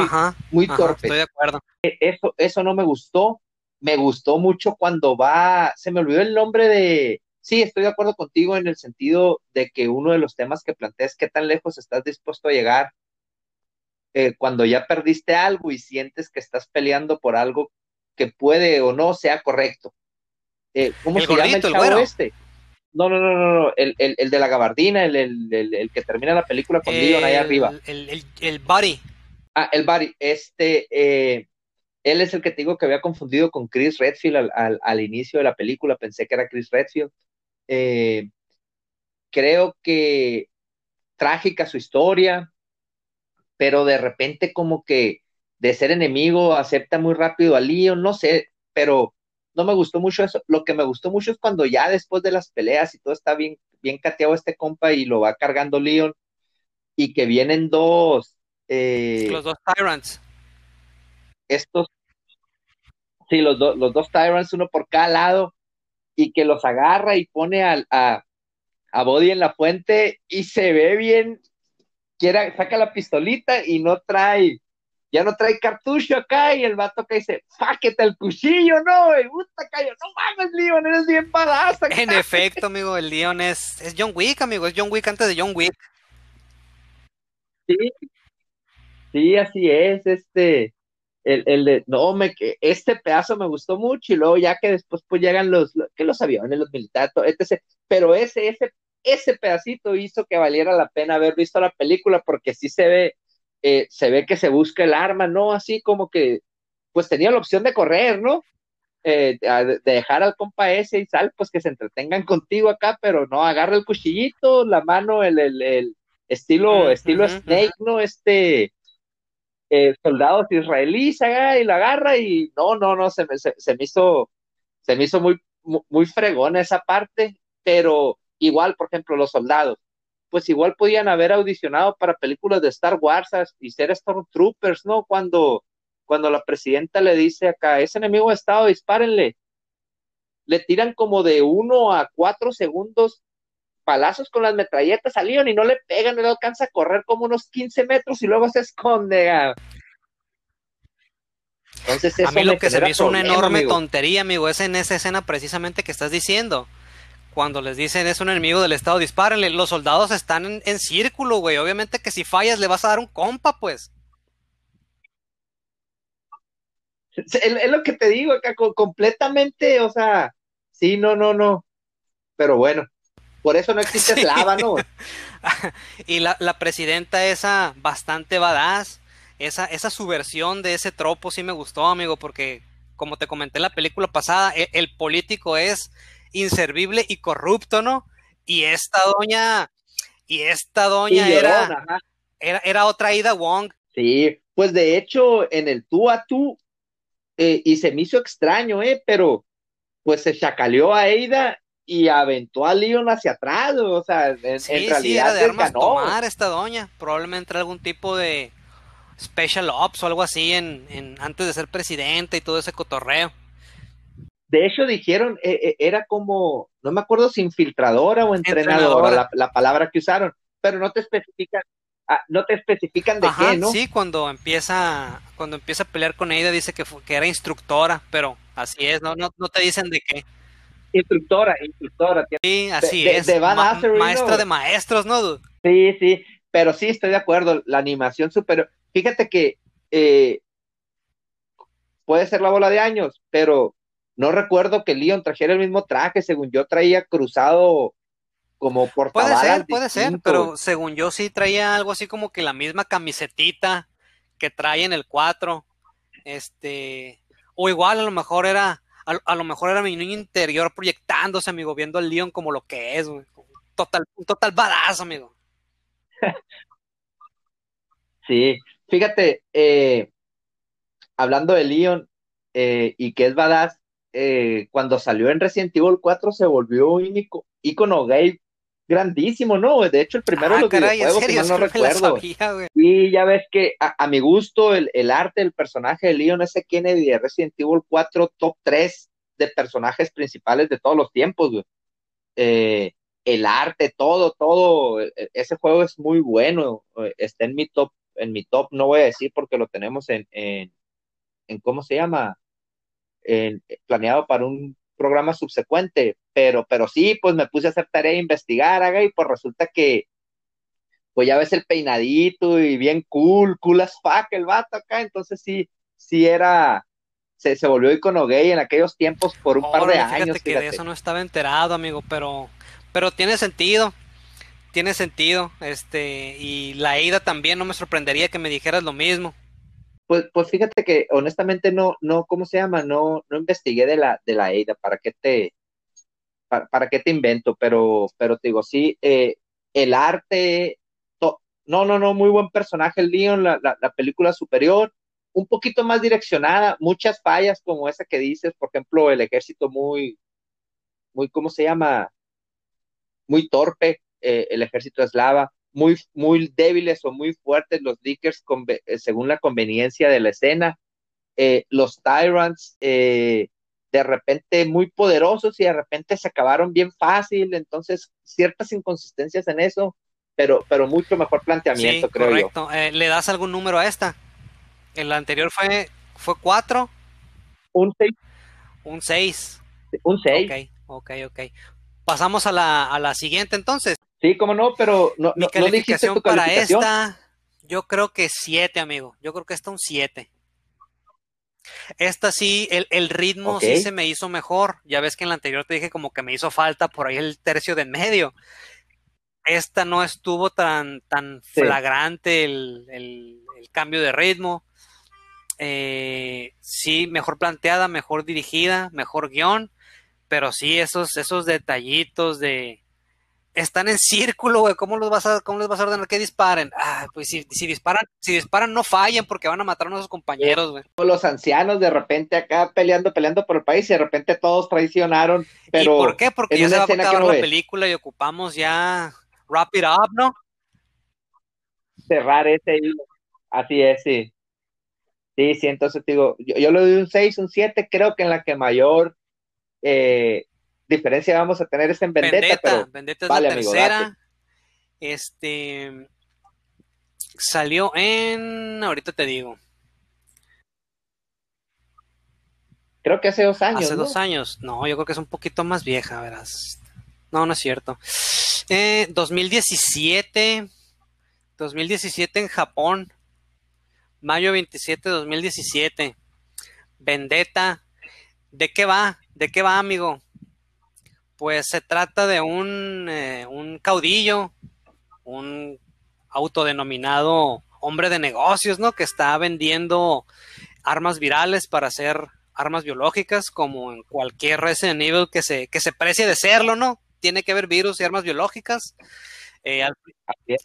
muy torpe. Estoy de acuerdo. Eso, eso no me gustó me gustó mucho cuando va, se me olvidó el nombre de, sí, estoy de acuerdo contigo en el sentido de que uno de los temas que planteas, qué tan lejos estás dispuesto a llegar eh, cuando ya perdiste algo y sientes que estás peleando por algo que puede o no sea correcto. Eh, ¿Cómo se llama el chavo este? No, no, no, no, no. El, el, el, de la gabardina, el, el, que termina la película con Leon ahí arriba. El, el, el Buddy. Ah, el Buddy. Este, eh, él es el que te digo que había confundido con Chris Redfield al, inicio de la película, pensé que era Chris Redfield. Eh, creo que trágica su historia, pero de repente como que de ser enemigo acepta muy rápido a Leon, no sé, pero no me gustó mucho eso. Lo que me gustó mucho es cuando ya después de las peleas y todo está bien, bien cateado este compa y lo va cargando Leon y que vienen dos. Eh, los dos Tyrants estos, sí, los, los dos Tyrants, uno por cada lado, y que los agarra y pone a, a Body en la fuente y se ve bien, quiera, saca la pistolita y no trae, ya no trae cartucho acá y el vato acá dice, fáquete el cuchillo, no, güey, puta cayo, no mames, Leon, eres bien badass. En efecto, amigo, el Leon es, es John Wick, amigo, es John Wick antes de John Wick. Sí, sí, así es, este, el, el de, no, me, este pedazo me gustó mucho y luego ya que después pues llegan los, que los aviones, los militares, etc. Pero ese, ese, ese pedacito hizo que valiera la pena haber visto la película porque sí se ve, eh, se ve que se busca el arma, ¿no? Así como que, pues tenía la opción de correr, ¿no? Eh, de dejar al compa ese y sal, pues que se entretengan contigo acá, pero no, agarra el cuchillito, la mano, el, el, el estilo, estilo Snake, ¿no? Este, eh, soldados israelíes y la agarra y no, no, no, se me, se, me hizo, se me hizo muy, muy fregona esa parte, pero igual, por ejemplo, los soldados, pues igual podían haber audicionado para películas de Star Wars y ser Stormtroopers, ¿no? Cuando, cuando la presidenta le dice acá, ese enemigo de Estado, dispárenle. Le tiran como de uno a cuatro segundos palazos con las metralletas a Leon y no le pegan, no le alcanza a correr como unos 15 metros y luego se esconde. Entonces eso a mí lo que se me hizo una enorme tontería, amigo, es en esa escena precisamente que estás diciendo. Cuando les dicen es un enemigo del Estado, dispárenle. Los soldados están en, círculo, güey. Obviamente que si fallas le vas a dar un compa, pues. Es lo que te digo acá, completamente, o sea, sí, no, no, no. Pero bueno, por eso no existe sí. ¿no? y la, la, presidenta esa bastante badass, esa, esa subversión de ese tropo sí me gustó, amigo, porque como te comenté en la película pasada, el, el político es inservible y corrupto, ¿no? Y esta doña, y esta doña era, era, era, otra Ida Wong. Sí, pues de hecho, en el tú a tú, eh, y se me hizo extraño, ¿eh? Pero pues se chacaleó a Eida y aventó a Leon hacia atrás, o sea, en, sí, en realidad sí, de armas tomar esta doña, probablemente algún tipo de special ops o algo así en, en, antes de ser presidente y todo ese cotorreo. De hecho dijeron, eh, eh, era como, no me acuerdo si infiltradora o entrenadora, entrenadora. La, la, palabra que usaron, pero no te especifican, ah, no te especifican de Ajá, qué, ¿no? Sí, cuando empieza, cuando empieza a pelear con ella dice que, que era instructora, pero así es, no, no, no te dicen de qué instructora, instructora. Sí, así de, es. De Van Ma maestra de maestros, ¿no? Sí, sí, pero sí estoy de acuerdo. La animación superior. Fíjate que eh, puede ser la bola de años, pero no recuerdo que Leon trajera el mismo traje, según yo traía cruzado como por Puede ser, puede ser, pero según yo sí traía algo así como que la misma camisetita que trae en el 4. Este, o igual a lo mejor era a, a, lo mejor era mi niño interior proyectándose, amigo, viendo al Leon como lo que es. Total, un total badass, amigo. Sí, fíjate, eh, hablando de Leon eh, y que es badass, eh, cuando salió en Resident Evil 4 se volvió un icono gay grandísimo, ¿no? De hecho, el primero ah, de los caray, videojuegos, serio, si mal no recuerdo. Sabía, y ya ves que a, a mi gusto el, el, arte del personaje de Leon S. Kennedy de Resident Evil 4, top 3 de personajes principales de todos los tiempos, güey. Eh, el arte, todo, todo, e, ese juego es muy bueno, está en mi top, en mi top, no voy a decir porque lo tenemos en, en, en ¿cómo se llama? En, planeado para un programa subsecuente, pero, pero sí, pues me puse a hacer tarea, a investigar, haga, y pues resulta que, pues ya ves el peinadito y bien cool, cool as fuck el vato acá, entonces sí, sí era, se, se volvió icono gay en aquellos tiempos por un oh, par de fíjate años. que fíjate. de eso no estaba enterado, amigo, pero, pero tiene sentido, tiene sentido, este, y la ida también, no me sorprendería que me dijeras lo mismo. Pues, pues fíjate que honestamente no, no, ¿cómo se llama? No, no investigué de la, de la EIDA, ¿para qué te, para, para qué te invento? Pero, pero te digo, sí, eh, el arte, no, no, no, muy buen personaje el Leon, la, la, la, película superior, un poquito más direccionada, muchas fallas como esa que dices, por ejemplo, el ejército muy, muy, ¿cómo se llama? Muy torpe, eh, el ejército eslava, muy, muy débiles o muy fuertes los Dickers eh, según la conveniencia de la escena, los Tyrants eh, de repente muy poderosos y de repente se acabaron bien fácil, entonces ciertas inconsistencias en eso, pero, pero mucho mejor planteamiento, sí, creo correcto. yo. Eh, ¿Le das algún número a esta? El anterior fue, fue 4. Un 6. Un 6. Un 6. Ok, ok, ok. Pasamos a la, a la siguiente entonces. Sí, cómo no, pero no, Mi no, calificación, no tu calificación para esta, yo creo que 7, amigo. Yo creo que esta un 7. Esta sí, el, el ritmo okay. sí se me hizo mejor. Ya ves que en la anterior te dije como que me hizo falta por ahí el tercio de en medio. Esta no estuvo tan, tan sí. flagrante el, el, el, cambio de ritmo. Eh, sí, mejor planteada, mejor dirigida, mejor guion. Pero sí, esos, esos detallitos de, están en círculo, güey. ¿Cómo los vas a, cómo les vas a ordenar que disparen? Ah, pues si, si, disparan, si disparan, no fallan porque van a matar a nuestros compañeros, güey. Los ancianos de repente acá peleando, peleando por el país y de repente todos traicionaron. Pero ¿Y por qué? Porque ya se va a acabar no la ves. película y ocupamos ya wrap it up, ¿no? Cerrar ese hilo. Así es, sí. Sí, sí, entonces digo, yo, yo le doy un 6, un 7, creo que en la que mayor eh, diferencia vamos a tener es en Vendetta, Vendetta, pero Vendetta es vale, la tercera. este salió en ahorita te digo, creo que hace dos años. hace ¿no? dos años. No, yo creo que es un poquito más vieja, verás. No, no es cierto. Eh, 2017, 2017 en Japón, mayo 27 de 2017. Vendetta. ¿De qué va? ¿De qué va, amigo? Pues se trata de un, eh, un caudillo, un autodenominado hombre de negocios, ¿no? Que está vendiendo armas virales para hacer armas biológicas, como en cualquier Resident Evil que se, que se precie de serlo, ¿no? Tiene que haber virus y armas biológicas. Eh, al,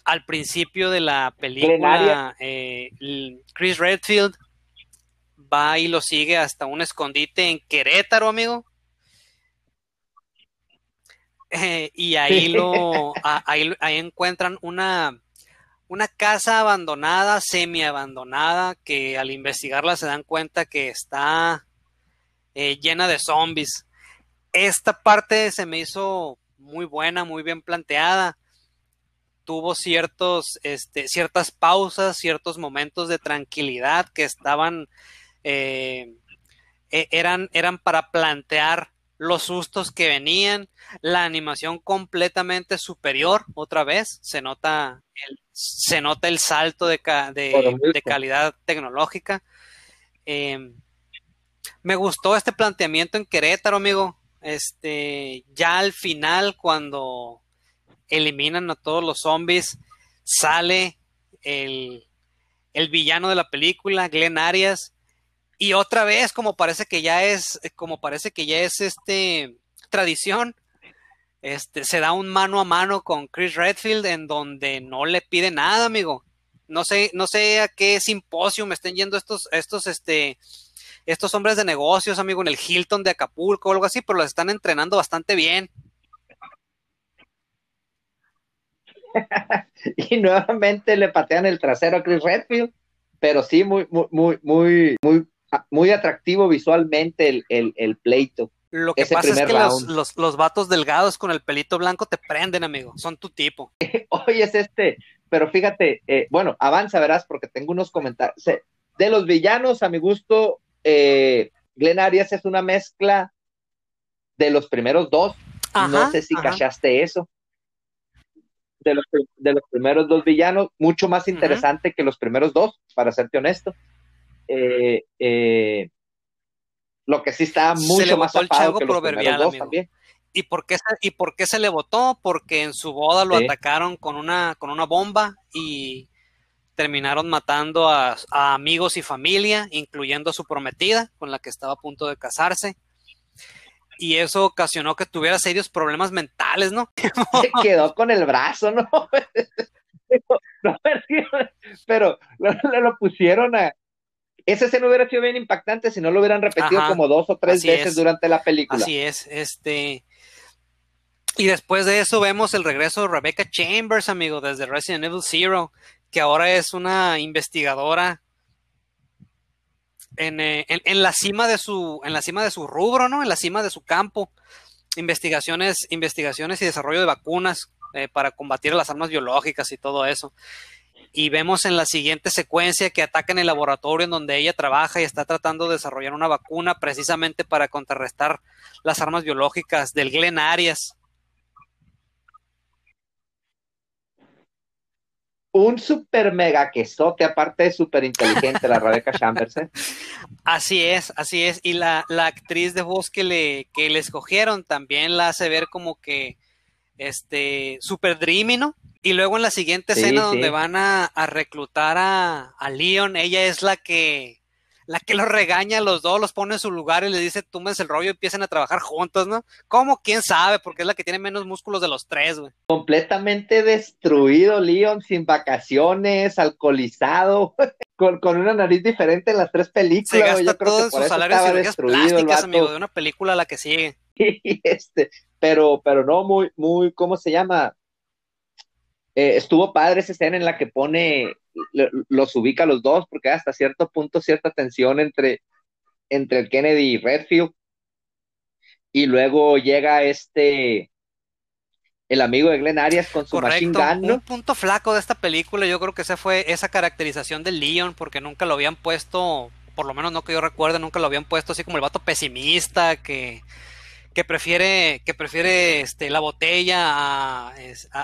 al, principio de la película, eh, Chris Redfield va y lo sigue hasta un escondite en Querétaro, amigo. Eh, y ahí lo a, ahí, ahí, encuentran una, una casa abandonada, semi abandonada, que al investigarla se dan cuenta que está eh, llena de zombies. Esta parte se me hizo muy buena, muy bien planteada. Tuvo ciertos, este, ciertas pausas, ciertos momentos de tranquilidad que estaban, eh, eran, eran para plantear los sustos que venían, la animación completamente superior, otra vez, se nota el, se nota el salto de, de, de calidad tecnológica. Eh, me gustó este planteamiento en Querétaro, amigo. Este, ya al final, cuando eliminan a todos los zombies, sale el, el villano de la película, Glenn Arias, y otra vez, como parece que ya es, como parece que ya es este tradición, este, se da un mano a mano con Chris Redfield en donde no le pide nada, amigo. No sé, no sé a qué simposio me estén yendo estos, estos, este, estos hombres de negocios, amigo, en el Hilton de Acapulco o algo así, pero los están entrenando bastante bien. y nuevamente le patean el trasero a Chris Redfield, pero sí muy, muy, muy, muy, muy muy atractivo visualmente el, el, el pleito. Lo que pasa es que los, los, los, vatos delgados con el pelito blanco te prenden, amigo. Son tu tipo. Oye, es este, pero fíjate, eh, bueno, avanza, verás, porque tengo unos comentarios. De los villanos, a mi gusto, eh, Glenn Arias es una mezcla de los primeros dos. Ajá, no sé si ajá. cachaste eso. De los, de los primeros dos villanos, mucho más interesante uh -huh. que los primeros dos, para serte honesto. Eh, eh, lo que sí está mucho más el que los proverbial, dos también. ¿Y por, qué, ¿Y por qué se le votó? Porque en su boda lo sí. atacaron con una, con una bomba y terminaron matando a, a, amigos y familia, incluyendo a su prometida, con la que estaba a punto de casarse. Y eso ocasionó que tuviera serios problemas mentales, ¿no? Se quedó con el brazo, ¿no? no pero lo, lo pusieron a, esa escena hubiera sido bien impactante si no lo hubieran repetido Ajá, como dos o tres veces es. durante la película. Así es, este. Y después de eso vemos el regreso de Rebecca Chambers, amigo, desde Resident Evil Zero, que ahora es una investigadora en, eh, en, en, la cima de su, en la cima de su rubro, ¿no? En la cima de su campo. Investigaciones, investigaciones y desarrollo de vacunas eh, para combatir las armas biológicas y todo eso y vemos en la siguiente secuencia que atacan el laboratorio en donde ella trabaja y está tratando de desarrollar una vacuna precisamente para contrarrestar las armas biológicas del Glen Arias. Un super mega quesote, aparte de súper inteligente, la Rebecca Chambers. ¿eh? Así es, así es. Y la, actriz de voz que le, que le escogieron también la hace ver como que este super dreamy, ¿no? Y luego en la siguiente escena donde van a, reclutar a, a, Leon, ella es la que la que los regaña a los dos, los pone en su lugar y le dice, túmense el rollo y empiecen a trabajar juntos, ¿no? ¿Cómo? ¿Quién sabe? Porque es la que tiene menos músculos de los tres, güey. Completamente destruido, Leon, sin vacaciones, alcoholizado, con, una nariz diferente en las tres películas. Se gasta todo en sus salarios plásticas, amigo, de una película a la que sigue. este, pero, pero no, muy, muy, ¿cómo se llama? Eh, estuvo padre esa escena en la que pone, los ubica los dos, porque hasta cierto punto cierta tensión entre, entre el Kennedy y Redfield. Y luego llega este, el amigo de Glenn Arias con su machine gun. Un punto flaco de esta película, yo creo que esa fue esa caracterización de Leon, porque nunca lo habían puesto, por lo menos no que yo recuerde, nunca lo habían puesto así como el vato pesimista que que prefiere, que prefiere este, la botella a,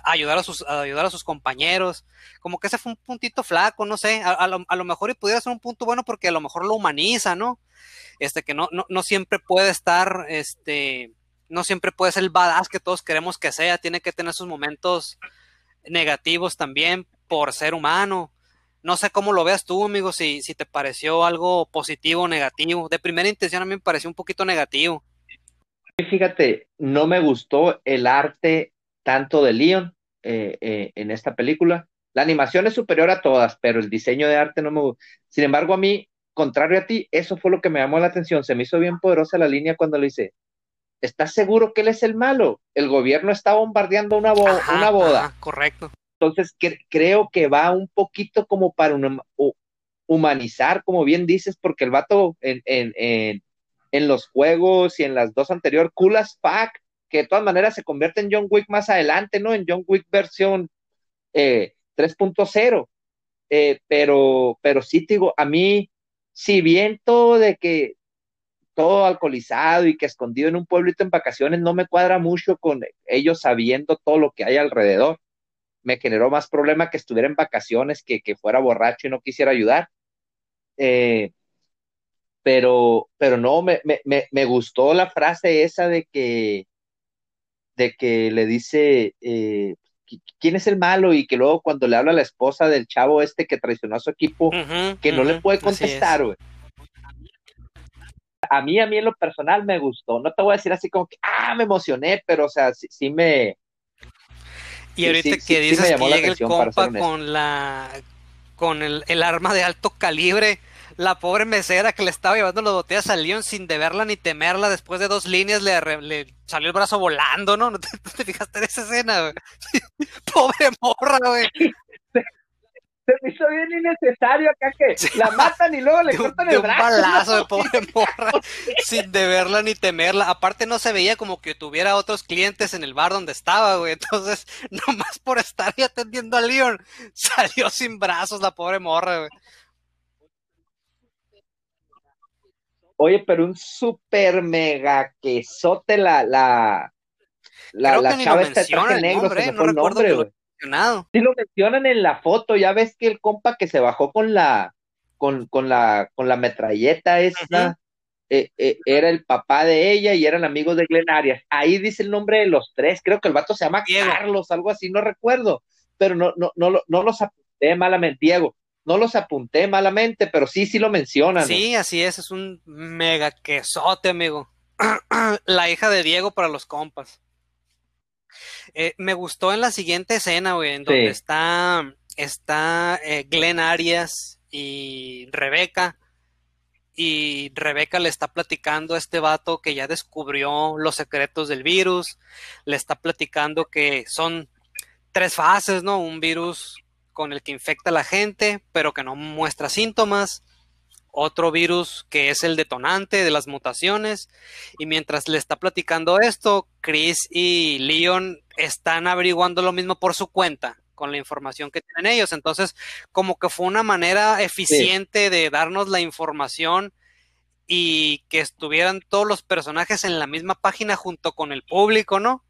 ayudar, a sus, ayudar a sus compañeros. Como que ese fue un puntito flaco, no sé, a, lo, mejor y pudiera ser un punto bueno porque a lo mejor lo humaniza, ¿no? Este, que no, no, no siempre puede estar, este, no siempre puede ser el badass que todos queremos que sea, tiene que tener sus momentos negativos también por ser humano. No sé cómo lo veas tú, amigo, si, si te pareció algo positivo o negativo. De primera intención a mí me pareció un poquito negativo. Fíjate, no me gustó el arte tanto de Leon eh, eh, en esta película. La animación es superior a todas, pero el diseño de arte no me gusta. Sin embargo, a mí, contrario a ti, eso fue lo que me llamó la atención. Se me hizo bien poderosa la línea cuando le dice, ¿estás seguro que él es el malo? El gobierno está bombardeando una, una boda. correcto. Entonces, creo que va un poquito como para humanizar, como bien dices, porque el vato en, en en los juegos y en las dos anteriores, Cool as Fuck, que de todas maneras se convierte en John Wick más adelante, ¿no? En John Wick versión 3.0. Eh, eh, pero, pero sí, digo, a mí, si bien todo de que todo alcoholizado y que escondido en un pueblito en vacaciones no me cuadra mucho con ellos sabiendo todo lo que hay alrededor. Me generó más problema que estuviera en vacaciones que, que fuera borracho y no quisiera ayudar. Eh, pero, pero no, me, me, me, gustó la frase esa de que, de que le dice, eh, ¿quién es el malo? Y que luego cuando le habla a la esposa del chavo este que traicionó a su equipo, que no le puede contestar, güey. A mí, a mí en lo personal me gustó. No te voy a decir así como que, ah, me emocioné, pero o sea, sí, sí me... Y ahorita que dices que llega el compa con la con el, el arma de alto calibre, la pobre mesera que le estaba llevando las botellas a Leon sin deberla ni temerla, después de dos líneas le, salió el brazo volando, ¿no? ¿No te, fijaste en esa escena, güey? pobre morra, güey. Se me hizo bien innecesario acá que la matan y luego le cortan el brazo. Un balazo de pobre morra, sin deberla ni temerla. Aparte no se veía como que tuviera otros clientes en el bar donde estaba, güey. Entonces, nomás por estar ahí atendiendo a Leon, salió sin brazos la pobre morra, güey. Oye, pero un super mega quesote la, la, la, la chava está traje negro, nombre, no recuerdo nombre, lo mencionado. Sí lo mencionan en la foto, ya ves que el compa que se bajó con la, con, con la, con la metralleta esta, eh, eh, era el papá de ella y eran amigos de Glen Arias. Ahí dice el nombre de los tres, creo que el vato se llama Carlos, algo así, no recuerdo, pero no, no, no, no los apunté malamente, Diego no los apunté malamente, pero sí, sí lo mencionan. Sí, así es, es un mega quesote, amigo. la hija de Diego para los compas. Eh, me gustó en la siguiente escena, güey, en donde está, está eh, Glenn Arias y Rebeca. Y Rebeca le está platicando a este vato que ya descubrió los secretos del virus. Le está platicando que son tres fases, ¿no? Un virus con el que infecta a la gente, pero que no muestra síntomas. Otro virus que es el detonante de las mutaciones. Y mientras le está platicando esto, Chris y Leon están averiguando lo mismo por su cuenta. con la información que tienen ellos. Entonces, como que fue una manera eficiente de darnos la información y que estuvieran todos los personajes en la misma página junto con el público, ¿no?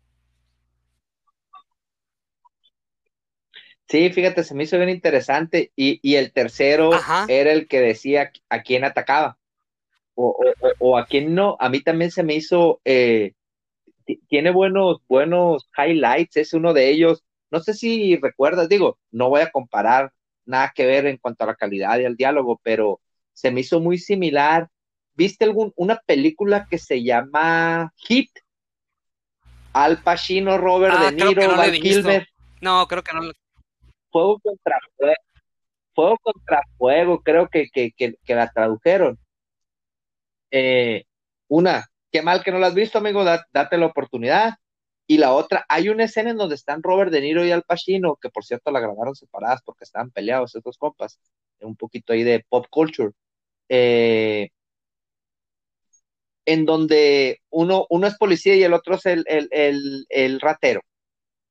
Sí, fíjate, se me hizo bien interesante. Y, el tercero era el que decía a quién atacaba o, a quién no. A mí también se me hizo, eh, tiene buenos, buenos highlights, es uno de ellos. No sé si recuerdas, digo, no voy a comparar nada que ver en cuanto a la calidad y al diálogo, pero se me hizo muy similar. ¿Viste algún, una película que se llama Hit? Al Pacino, Robert ah, De Niro, Val Kilmer. No, creo que no. Fuego contra fuego, fuego contra fuego, creo que, que, que, la tradujeron. Eh, una, qué mal que no la has visto, amigo, date la oportunidad. Y la otra, hay una escena en donde están Robert De Niro y Al Pacino, que por cierto la grabaron separadas porque estaban peleados estos compas, un poquito ahí de pop culture, eh, en donde uno, uno es policía y el otro es el, el, el ratero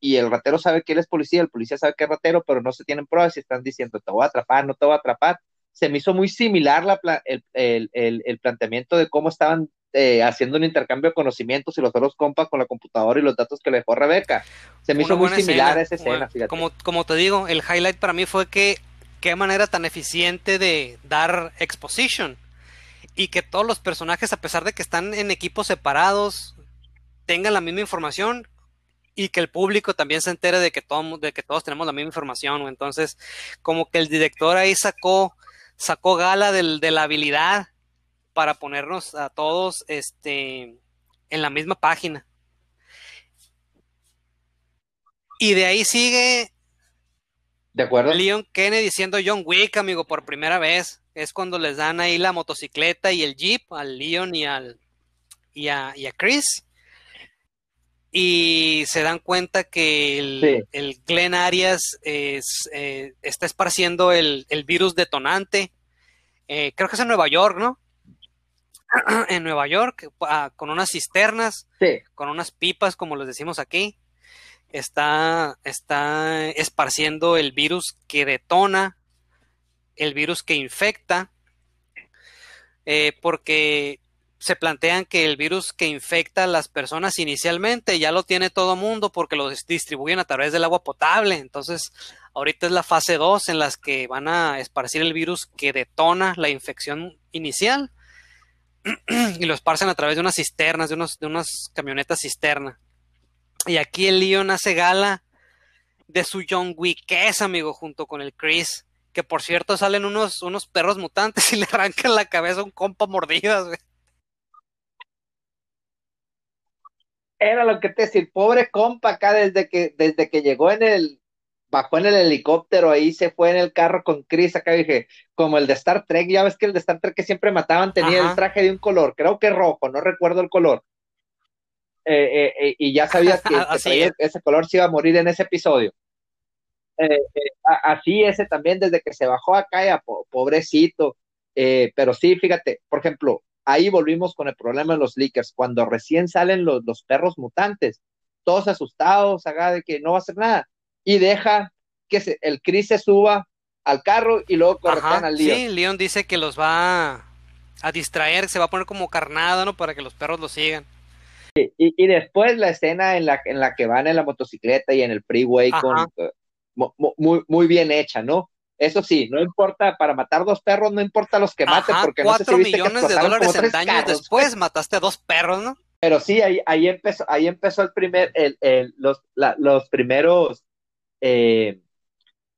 y el ratero sabe que él es policía, el policía sabe que es ratero, pero no se tienen pruebas y están diciendo, te voy a atrapar, no te voy a atrapar. Se me hizo muy similar la, el, planteamiento de cómo estaban eh, haciendo un intercambio de conocimientos y los otros compas con la computadora y los datos que le dejó Rebeca. Se me hizo muy similar a esa escena, fíjate. Como, como te digo, el highlight para mí fue que qué manera tan eficiente de dar exposition y que todos los personajes, a pesar de que están en equipos separados, tengan la misma información y que el público también se entere de que, todo, de que todos tenemos la misma información. Entonces, como que el director ahí sacó, sacó gala de la habilidad para ponernos a todos este, en la misma página. Y de ahí sigue ¿De acuerdo? Leon Kennedy siendo John Wick, amigo, por primera vez. Es cuando les dan ahí la motocicleta y el jeep al Leon y al y a, y a Chris y se dan cuenta que el, Glenn Arias es, eh, está esparciendo el, virus detonante. Eh, creo que es en Nueva York, ¿no? en Nueva York, ah, con unas cisternas, con unas pipas, como les decimos aquí. Está, está esparciendo el virus que detona, el virus que infecta, eh, porque se plantean que el virus que infecta a las personas inicialmente ya lo tiene todo mundo porque lo distribuyen a través del agua potable. Entonces, ahorita es la fase 2 en las que van a esparcir el virus que detona la infección inicial y lo esparcen a través de unas cisternas, de, unos, de unas camionetas cisterna. Y aquí el Leon hace gala de su John Wick, es amigo, junto con el Chris. Que por cierto salen unos, unos perros mutantes y le arrancan la cabeza a un compa mordidas, güey. Era lo que te decía, pobre compa acá desde que, desde que llegó en el, bajó en el helicóptero, ahí se fue en el carro con Chris, acá dije, como el de Star Trek, ya ves que el de Star Trek que siempre mataban tenía el traje de un color, creo que rojo, no recuerdo el color. Eh, eh, eh, y ya sabías que, ese color se iba a morir en ese episodio. así ese también desde que se bajó acá, ya, pobrecito. pero sí, fíjate, por ejemplo, ahí volvimos con el problema de los leakers, cuando recién salen los, perros mutantes, todos asustados, haga de que no va a hacer nada, y deja que el Chris se suba al carro y luego corretan al Leon. Sí, Leon dice que los va a distraer, se va a poner como carnada, ¿no? Para que los perros lo sigan. Y, y, después la escena en la, en la que van en la motocicleta y en el freeway con, eh, muy, muy bien hecha, ¿no? Eso sí, no importa, para matar dos perros, no importa los que maten, porque no sé si viste millones de dólares en daños después mataste a dos perros, ¿no? Pero sí, ahí, ahí empezó, ahí empezó el primer, el, el, los, los primeros eh,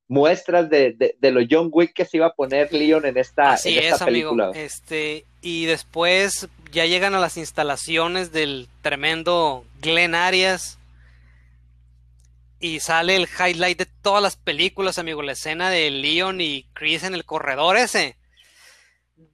muestras de, de, de, lo John Wick que se iba a poner Leon en esta, Así es, Amigo. Este, y después ya llegan a las instalaciones del tremendo Glenn Arias y sale el highlight de todas las películas, amigo, la escena de Leon y Chris en el corredor ese.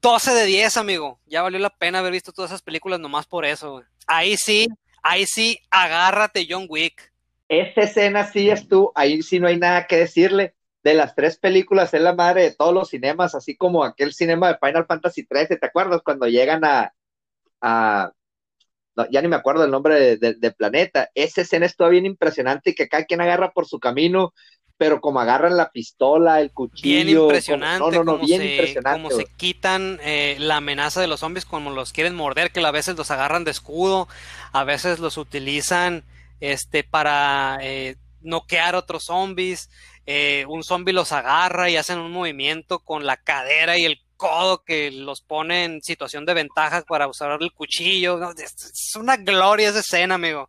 12 de 10, amigo. Ya valió la pena haber visto todas esas películas nomás por eso, Ahí sí, ahí sí, agárrate John Wick. Esa escena sí es tú, ahí sí no hay nada que decirle. De las tres películas es la madre de todos los cinemas, así como aquel cinema de Final Fantasy XIII, ¿te acuerdas? Cuando llegan a, a ya ni me acuerdo el nombre del de, planeta. Esa escena es bien impresionante y que cada quien agarra por su camino, pero como agarran la pistola, el cuchillo. Bien impresionante. no, no, no, bien se, impresionante. Como se quitan eh, la amenaza de los zombies, como los quieren morder, que a veces los agarran de escudo, a veces los utilizan este para eh, noquear otros zombies. Eh, un zombie los agarra y hacen un movimiento con la cadera y el codo que los pone en situación de ventaja para usar el cuchillo. Es una gloria esa escena, amigo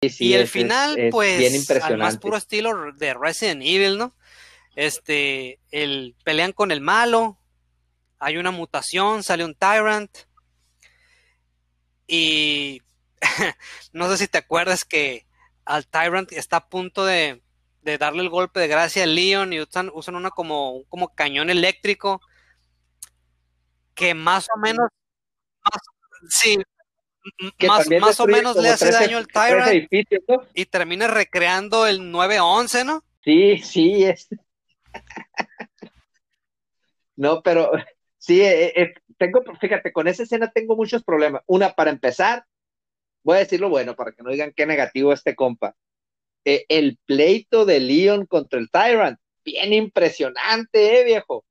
y el final, pues, bien al más puro estilo de Resident Evil, ¿no? Este, el, pelean con el malo, hay una mutación, sale un Tyrant, y no sé si te acuerdas que al Tyrant está a punto de, darle el golpe de gracia a Leon y usan, usan una como, como cañón eléctrico que más o menos, sí, más, o menos le hace daño al Tyrant y termina recreando el 911, ¿no? Sí, sí, es. no, pero sí, eh, eh, tengo, fíjate, con esa escena tengo muchos problemas. Una, para empezar, voy a decirlo bueno, para que no digan qué negativo este compa. Eh, el pleito de Leon contra el Tyrant, bien impresionante, eh, viejo.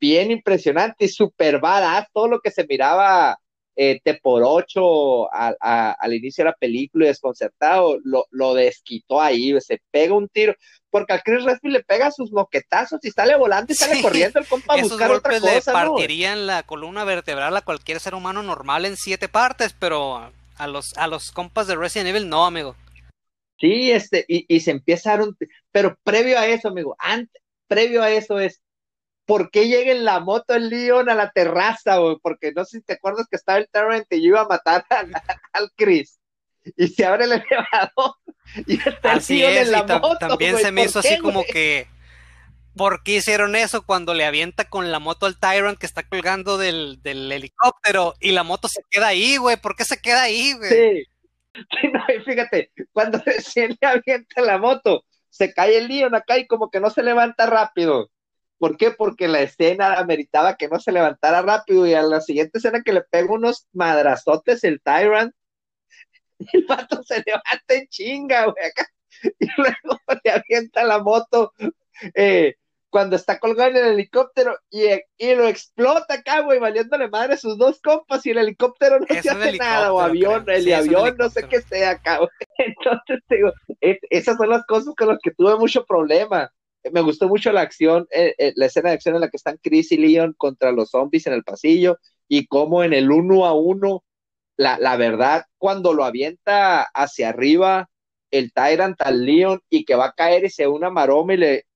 Bien impresionante y super badass, todo lo que se miraba eh, por ocho al inicio de la película y desconcertado, lo, lo desquitó ahí, se pega un tiro, porque al Chris Redfield le pega sus moquetazos y sale volando y sale corriendo el compa a buscar otra cosa. Le partirían la columna vertebral a cualquier ser humano normal en siete partes, pero a los, a los compas de Resident Evil no, amigo. Sí, este, y, y se empezaron, pero previo a eso, amigo, antes, previo a eso es, ¿por qué llega en la moto el Leon a la terraza, güey? Porque no sé si te acuerdas que estaba el Terrent y yo iba a matar al Chris. Y se abre el elevador y está el Leon en la moto. También se me hizo así como que. ¿Por qué hicieron eso cuando le avienta con la moto al Tyrant que está colgando del, helicóptero y la moto se queda ahí, güey? ¿Por qué se queda ahí, güey? Sí. sí no, fíjate, cuando recién le avienta la moto, se cae el Leon acá y como que no se levanta rápido. ¿Por qué? Porque la escena ameritaba que no se levantara rápido y a la siguiente escena que le pega unos madrazotes el Tyrant, el vato se levanta en chinga, güey, acá, y luego le avienta la moto eh, cuando está colgado en el helicóptero y, y, lo explota acá, güey, valiéndole madre a sus dos compas y el helicóptero no se hace nada, o avión, el avión, no sé qué sea acá, güey. Entonces, digo, esas son las cosas con las que tuve mucho problema me gustó mucho la acción, eh, eh, la escena de acción en la que están Chris y Leon contra los zombies en el pasillo y cómo en el uno a uno, la, la verdad, cuando lo avienta hacia arriba el Tyrant al Leon y que va a caer y se una maroma y le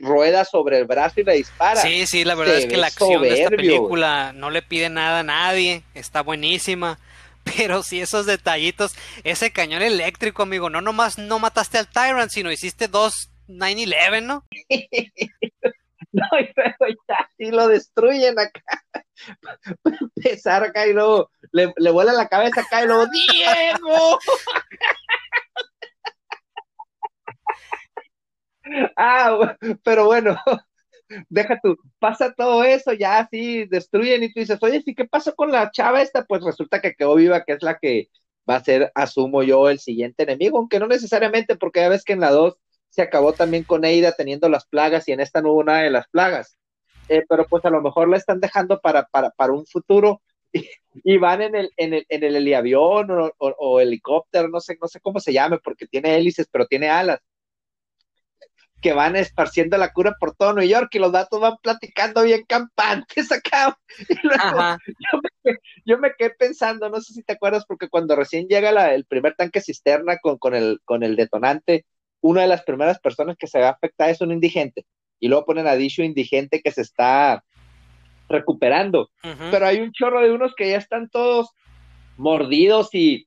rueda sobre el brazo y le dispara. Sí, sí, la verdad es que la acción de esta película no le pide nada a nadie, está buenísima. Pero sí, esos detallitos, ese cañón eléctrico, amigo, no nomás no mataste al Tyrant, sino hiciste dos 9-11, ¿no? no, y luego ya, y lo destruyen acá. Empezar acá y luego le, le vuela la cabeza acá y luego, ¡Diego! ah, pero bueno, deja tú, pasa todo eso, ya así destruyen y tú dices, oye, ¿sí qué pasó con la chava esta? Pues resulta que quedó viva, que es la que va a ser, asumo yo, el siguiente enemigo, aunque no necesariamente, porque ya ves que en la 2 se acabó también con Eida teniendo las plagas y en esta no hubo nada de las plagas. Eh, pero pues a lo mejor la están dejando para, para, para un futuro y, van en el, en el, en el heliavión o, helicóptero, no sé, no sé cómo se llame, porque tiene hélices, pero tiene alas, que van esparciendo la cura por todo New York y los datos van platicando bien campantes acá. yo, me, yo, me, quedé pensando, no sé si te acuerdas, porque cuando recién llega la, el primer tanque cisterna con, con, el, con el detonante, una de las primeras personas que se va a afectar es un indigente. Y luego ponen a dicho indigente que se está recuperando. Pero hay un chorro de unos que ya están todos mordidos y,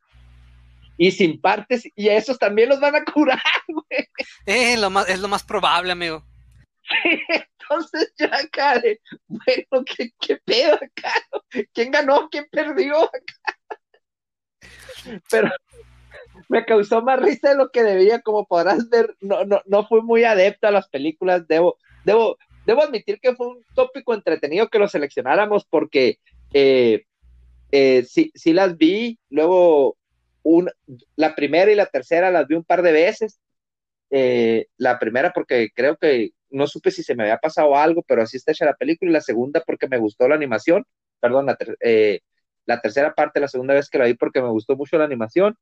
y sin partes, y a esos también los van a curar, güey. Eh, lo más, es lo más probable, amigo. entonces ya acá bueno, ¿qué, qué pedo acá? ¿Quién ganó? ¿Quién perdió acá? Pero me causó más risa de lo que debía, como podrás ver, no, no, no fui muy adepto a las películas, debo, debo, debo admitir que fue un tópico entretenido que lo seleccionáramos porque eh, eh, sí, sí, las vi, luego la primera y la tercera las vi un par de veces, Eh, la primera porque creo que no supe si se me había pasado algo, pero así está hecha la película. Y la segunda porque me gustó la animación. Perdón, la, eh, la tercera parte, la segunda vez que la vi porque me gustó mucho la animación.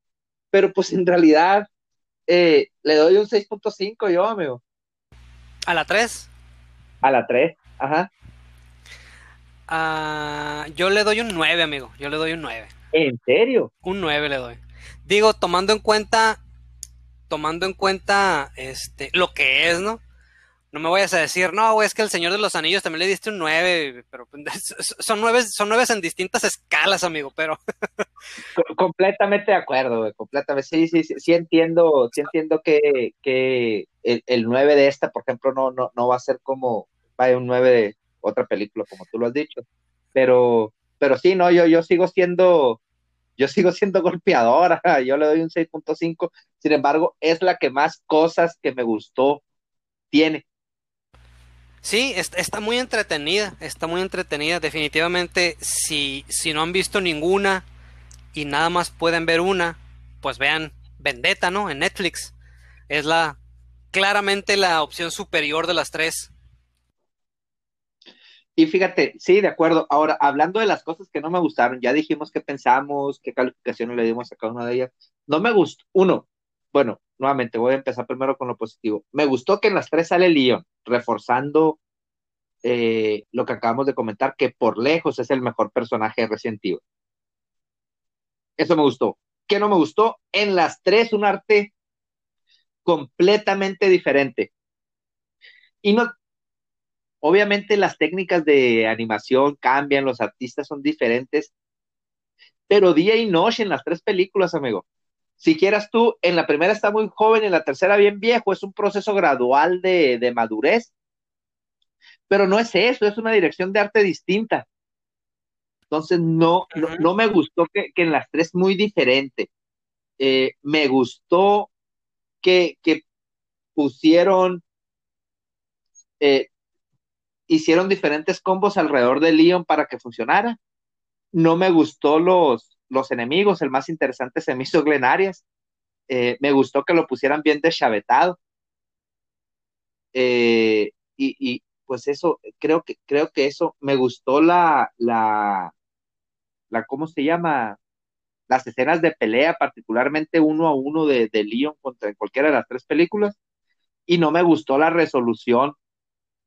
Pero pues en realidad eh, le doy un 6.5 yo, amigo. ¿A la 3? A la 3, ajá. Ah, yo le doy un 9, amigo. Yo le doy un 9. ¿En serio? Un 9 le doy. Digo, tomando en cuenta, tomando en cuenta este, lo que es, ¿no? No me vayas a decir, no, güey, es que el Señor de los Anillos también le diste un 9, pero son 9, son 9 en distintas escalas, amigo, pero... completamente de acuerdo, güey, completamente. Sí, sí, sí, sí entiendo, sí entiendo que, que el, el, 9 de esta, por ejemplo, no, no, no va a ser como, vaya, un 9 de otra película, como tú lo has dicho. Pero, pero sí, no, yo, yo sigo siendo, yo sigo siendo golpeadora, yo le doy un 6.5, sin embargo, es la que más cosas que me gustó tiene. Sí, está muy entretenida, está muy entretenida. Definitivamente, si, si no han visto ninguna y nada más pueden ver una, pues vean Vendetta, ¿no? En Netflix. Es la claramente la opción superior de las tres. Y fíjate, sí, de acuerdo. Ahora, hablando de las cosas que no me gustaron, ya dijimos qué pensamos, qué calificaciones le dimos a cada una de ellas. No me gustó. Uno, bueno, nuevamente voy a empezar primero con lo positivo. Me gustó que en las tres sale Leon, reforzando eh, lo que acabamos de comentar, que por lejos es el mejor personaje Evil. Eso me gustó. ¿Qué no me gustó? En las tres un arte completamente diferente. Y no, obviamente las técnicas de animación cambian, los artistas son diferentes, pero día y noche en las tres películas, amigo. Si quieras tú, en la primera está muy joven, en la tercera bien viejo, es un proceso gradual de, madurez, pero no es eso, es una dirección de arte distinta. Entonces, no, no, me gustó que, en las tres muy diferente. Eh, me gustó que, pusieron, eh, hicieron diferentes combos alrededor de Leon para que funcionara. No me gustó los, los enemigos, el más interesante se me hizo Glen Arias. Eh, me gustó que lo pusieran bien deschavetado. Eh, y, pues eso, creo que, creo que eso, me gustó la, la, la, ¿cómo se llama? Las escenas de pelea, particularmente uno a uno de, de Leon contra cualquiera de las tres películas. Y no me gustó la resolución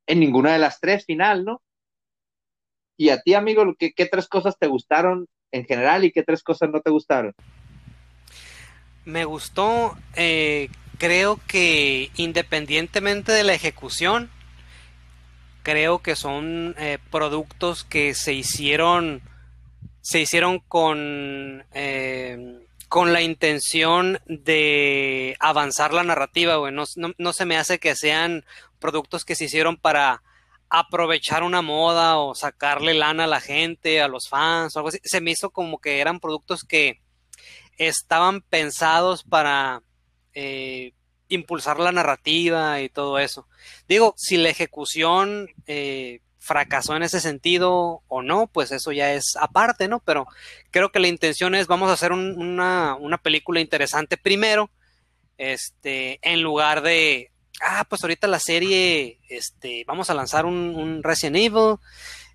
en ninguna de las tres final, ¿no? Y a ti, amigo, ¿qué, qué tres cosas te gustaron en general y qué tres cosas no te gustaron? Me gustó, eh, creo que independientemente de la ejecución, creo que son eh, productos que se hicieron, se hicieron con, eh, con la intención de avanzar la narrativa, No, no, se me hace que sean productos que se hicieron para aprovechar una moda o sacarle lana a la gente, a los fans o algo así. Se me hizo como que eran productos que estaban pensados para eh, impulsar la narrativa y todo eso. Digo, si la ejecución eh, fracasó en ese sentido o no, pues eso ya es aparte, ¿no? Pero creo que la intención es, vamos a hacer una, una película interesante primero, este, en lugar de, ah, pues ahorita la serie, este, vamos a lanzar un, Resident Evil,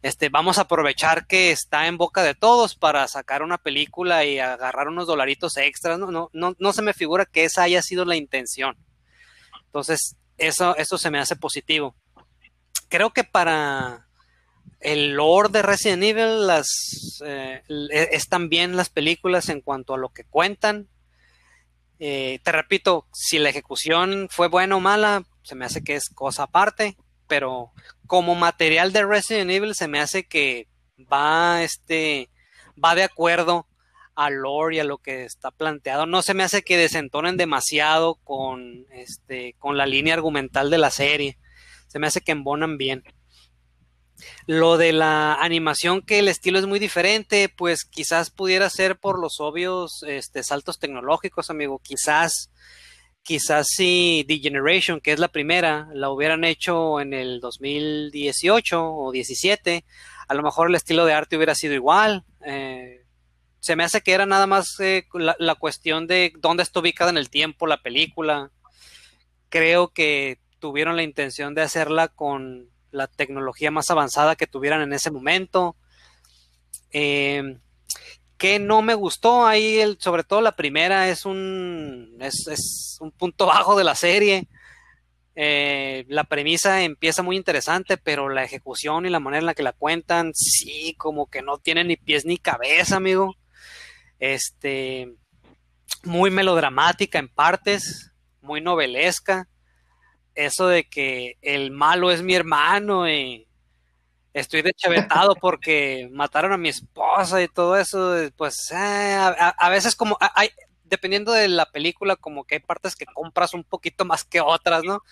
este, vamos a aprovechar que está en boca de todos para sacar una película y agarrar unos dolaritos extras, no, no, no, no se me figura que esa haya sido la intención. Entonces, eso, eso se me hace positivo. Creo que para el lore de Resident Evil las, eh, están bien las películas en cuanto a lo que cuentan, eh, te repito, si la ejecución fue buena o mala, se me hace que es cosa aparte, pero como material de Resident Evil se me hace que va, este, va de acuerdo al lore y a lo que está planteado. No se me hace que desentonen demasiado con, este, con la línea argumental de la serie. Se me hace que embonan bien. Lo de la animación, que el estilo es muy diferente, pues quizás pudiera ser por los obvios este, saltos tecnológicos, amigo. Quizás, quizás si The Generation, que es la primera, la hubieran hecho en el 2018 o 17, a lo mejor el estilo de arte hubiera sido igual. Eh, se me hace que era nada más eh, la, la, cuestión de dónde está ubicada en el tiempo la película. creo que tuvieron la intención de hacerla con la tecnología más avanzada que tuvieran en ese momento. Eh, que no me gustó ahí, sobre todo la primera es un, es, un punto bajo de la serie. Eh, la premisa empieza muy interesante, pero la ejecución y la manera en la que la cuentan, sí, como que no tiene ni pies ni cabeza, amigo. Este, muy melodramática en partes, muy novelesca. Eso de que el malo es mi hermano y estoy deschavetado porque mataron a mi esposa y todo eso, pues eh, a, veces como hay, dependiendo de la película, como que hay partes que compras un poquito más que otras, ¿no?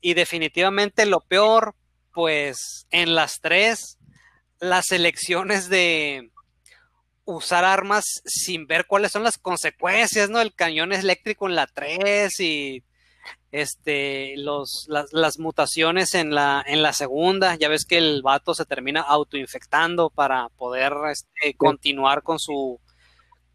Y definitivamente lo peor, pues en las tres, las elecciones de usar armas sin ver cuáles son las consecuencias, ¿no? El cañón eléctrico en la 3 y este, los, las, mutaciones en la, en la segunda, ya ves que el vato se termina autoinfectando para poder este, continuar con su,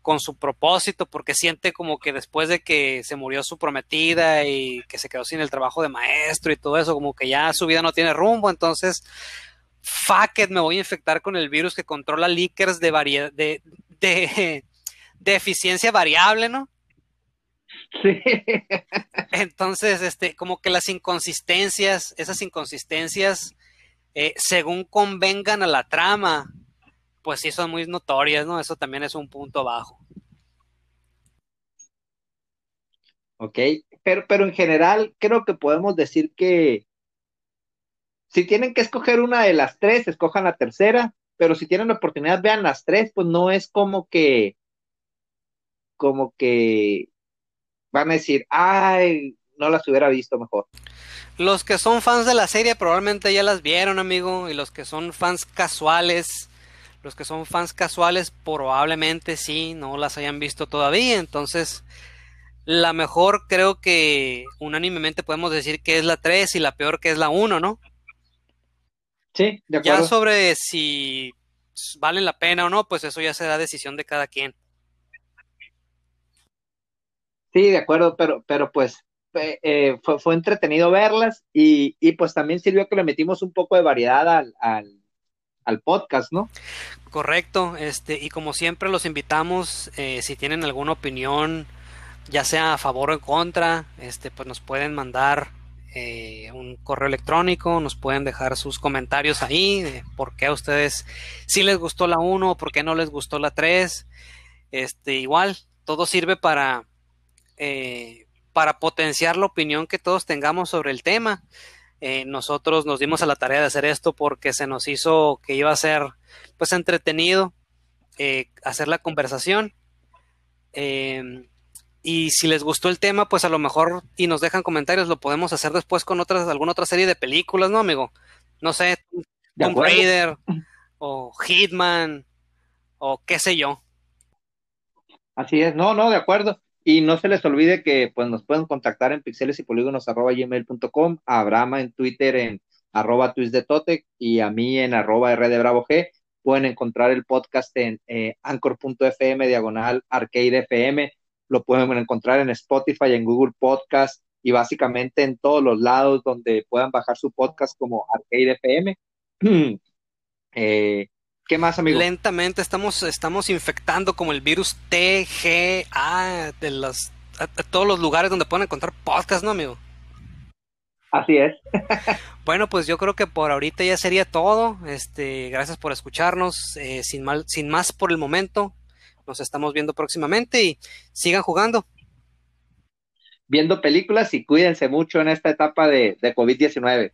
con su propósito, porque siente como que después de que se murió su prometida y que se quedó sin el trabajo de maestro y todo eso, como que ya su vida no tiene rumbo, entonces, fuck it, me voy a infectar con el virus que controla leakers de, de, de, de eficiencia variable, ¿no? Sí. Entonces, este, como que las inconsistencias, esas inconsistencias, eh, según convengan a la trama, pues sí son muy notorias, ¿no? Eso también es un punto bajo. Ok, pero, pero en general creo que podemos decir que si tienen que escoger una de las tres, escojan la tercera, pero si tienen la oportunidad, vean las tres, pues no es como que, como que van a decir, ay, no las hubiera visto mejor. Los que son fans de la serie probablemente ya las vieron, amigo, y los que son fans casuales, los que son fans casuales probablemente sí, no las hayan visto todavía, entonces la mejor creo que unánimemente podemos decir que es la 3 y la peor que es la 1, ¿no? Sí, de acuerdo. Ya sobre si valen la pena o no, pues eso ya será decisión de cada quien. Sí, de acuerdo, pero, pero pues eh, fue, fue, entretenido verlas y, y, pues también sirvió que le metimos un poco de variedad al, al, podcast, ¿no? Correcto, este, y como siempre los invitamos, eh, si tienen alguna opinión, ya sea a favor o en contra, este, pues nos pueden mandar eh, un correo electrónico, nos pueden dejar sus comentarios ahí, de por qué a ustedes si les gustó la 1 o por qué no les gustó la 3. Este, igual, todo sirve para eh, para potenciar la opinión que todos tengamos sobre el tema. Eh, nosotros nos dimos a la tarea de hacer esto porque se nos hizo que iba a ser pues entretenido eh, hacer la conversación. y si les gustó el tema, pues a lo mejor y nos dejan comentarios, lo podemos hacer después con otras, alguna otra serie de películas, ¿no, amigo? No sé, Tomb Raider o Hitman o qué sé yo. Así es, no, no, de acuerdo. Y no se les olvide que pues, nos pueden contactar en pixeles y polígonos a Abraham en Twitter en arroba y a mí en arroba G. Pueden encontrar el podcast en eh, anchor.fm diagonal arcade FM. Lo pueden encontrar en Spotify, en Google Podcast y básicamente en todos los lados donde puedan bajar su podcast como Arcade FM. eh, ¿Qué más, amigo? Lentamente estamos, estamos infectando como el virus TGA de los, todos los lugares donde pueden encontrar podcast, ¿no, amigo? Así es. bueno, pues yo creo que por ahorita ya sería todo. Este, gracias por escucharnos. Eh, sin, mal, sin más por el momento, nos estamos viendo próximamente y sigan jugando. Viendo películas y cuídense mucho en esta etapa de, de COVID-19.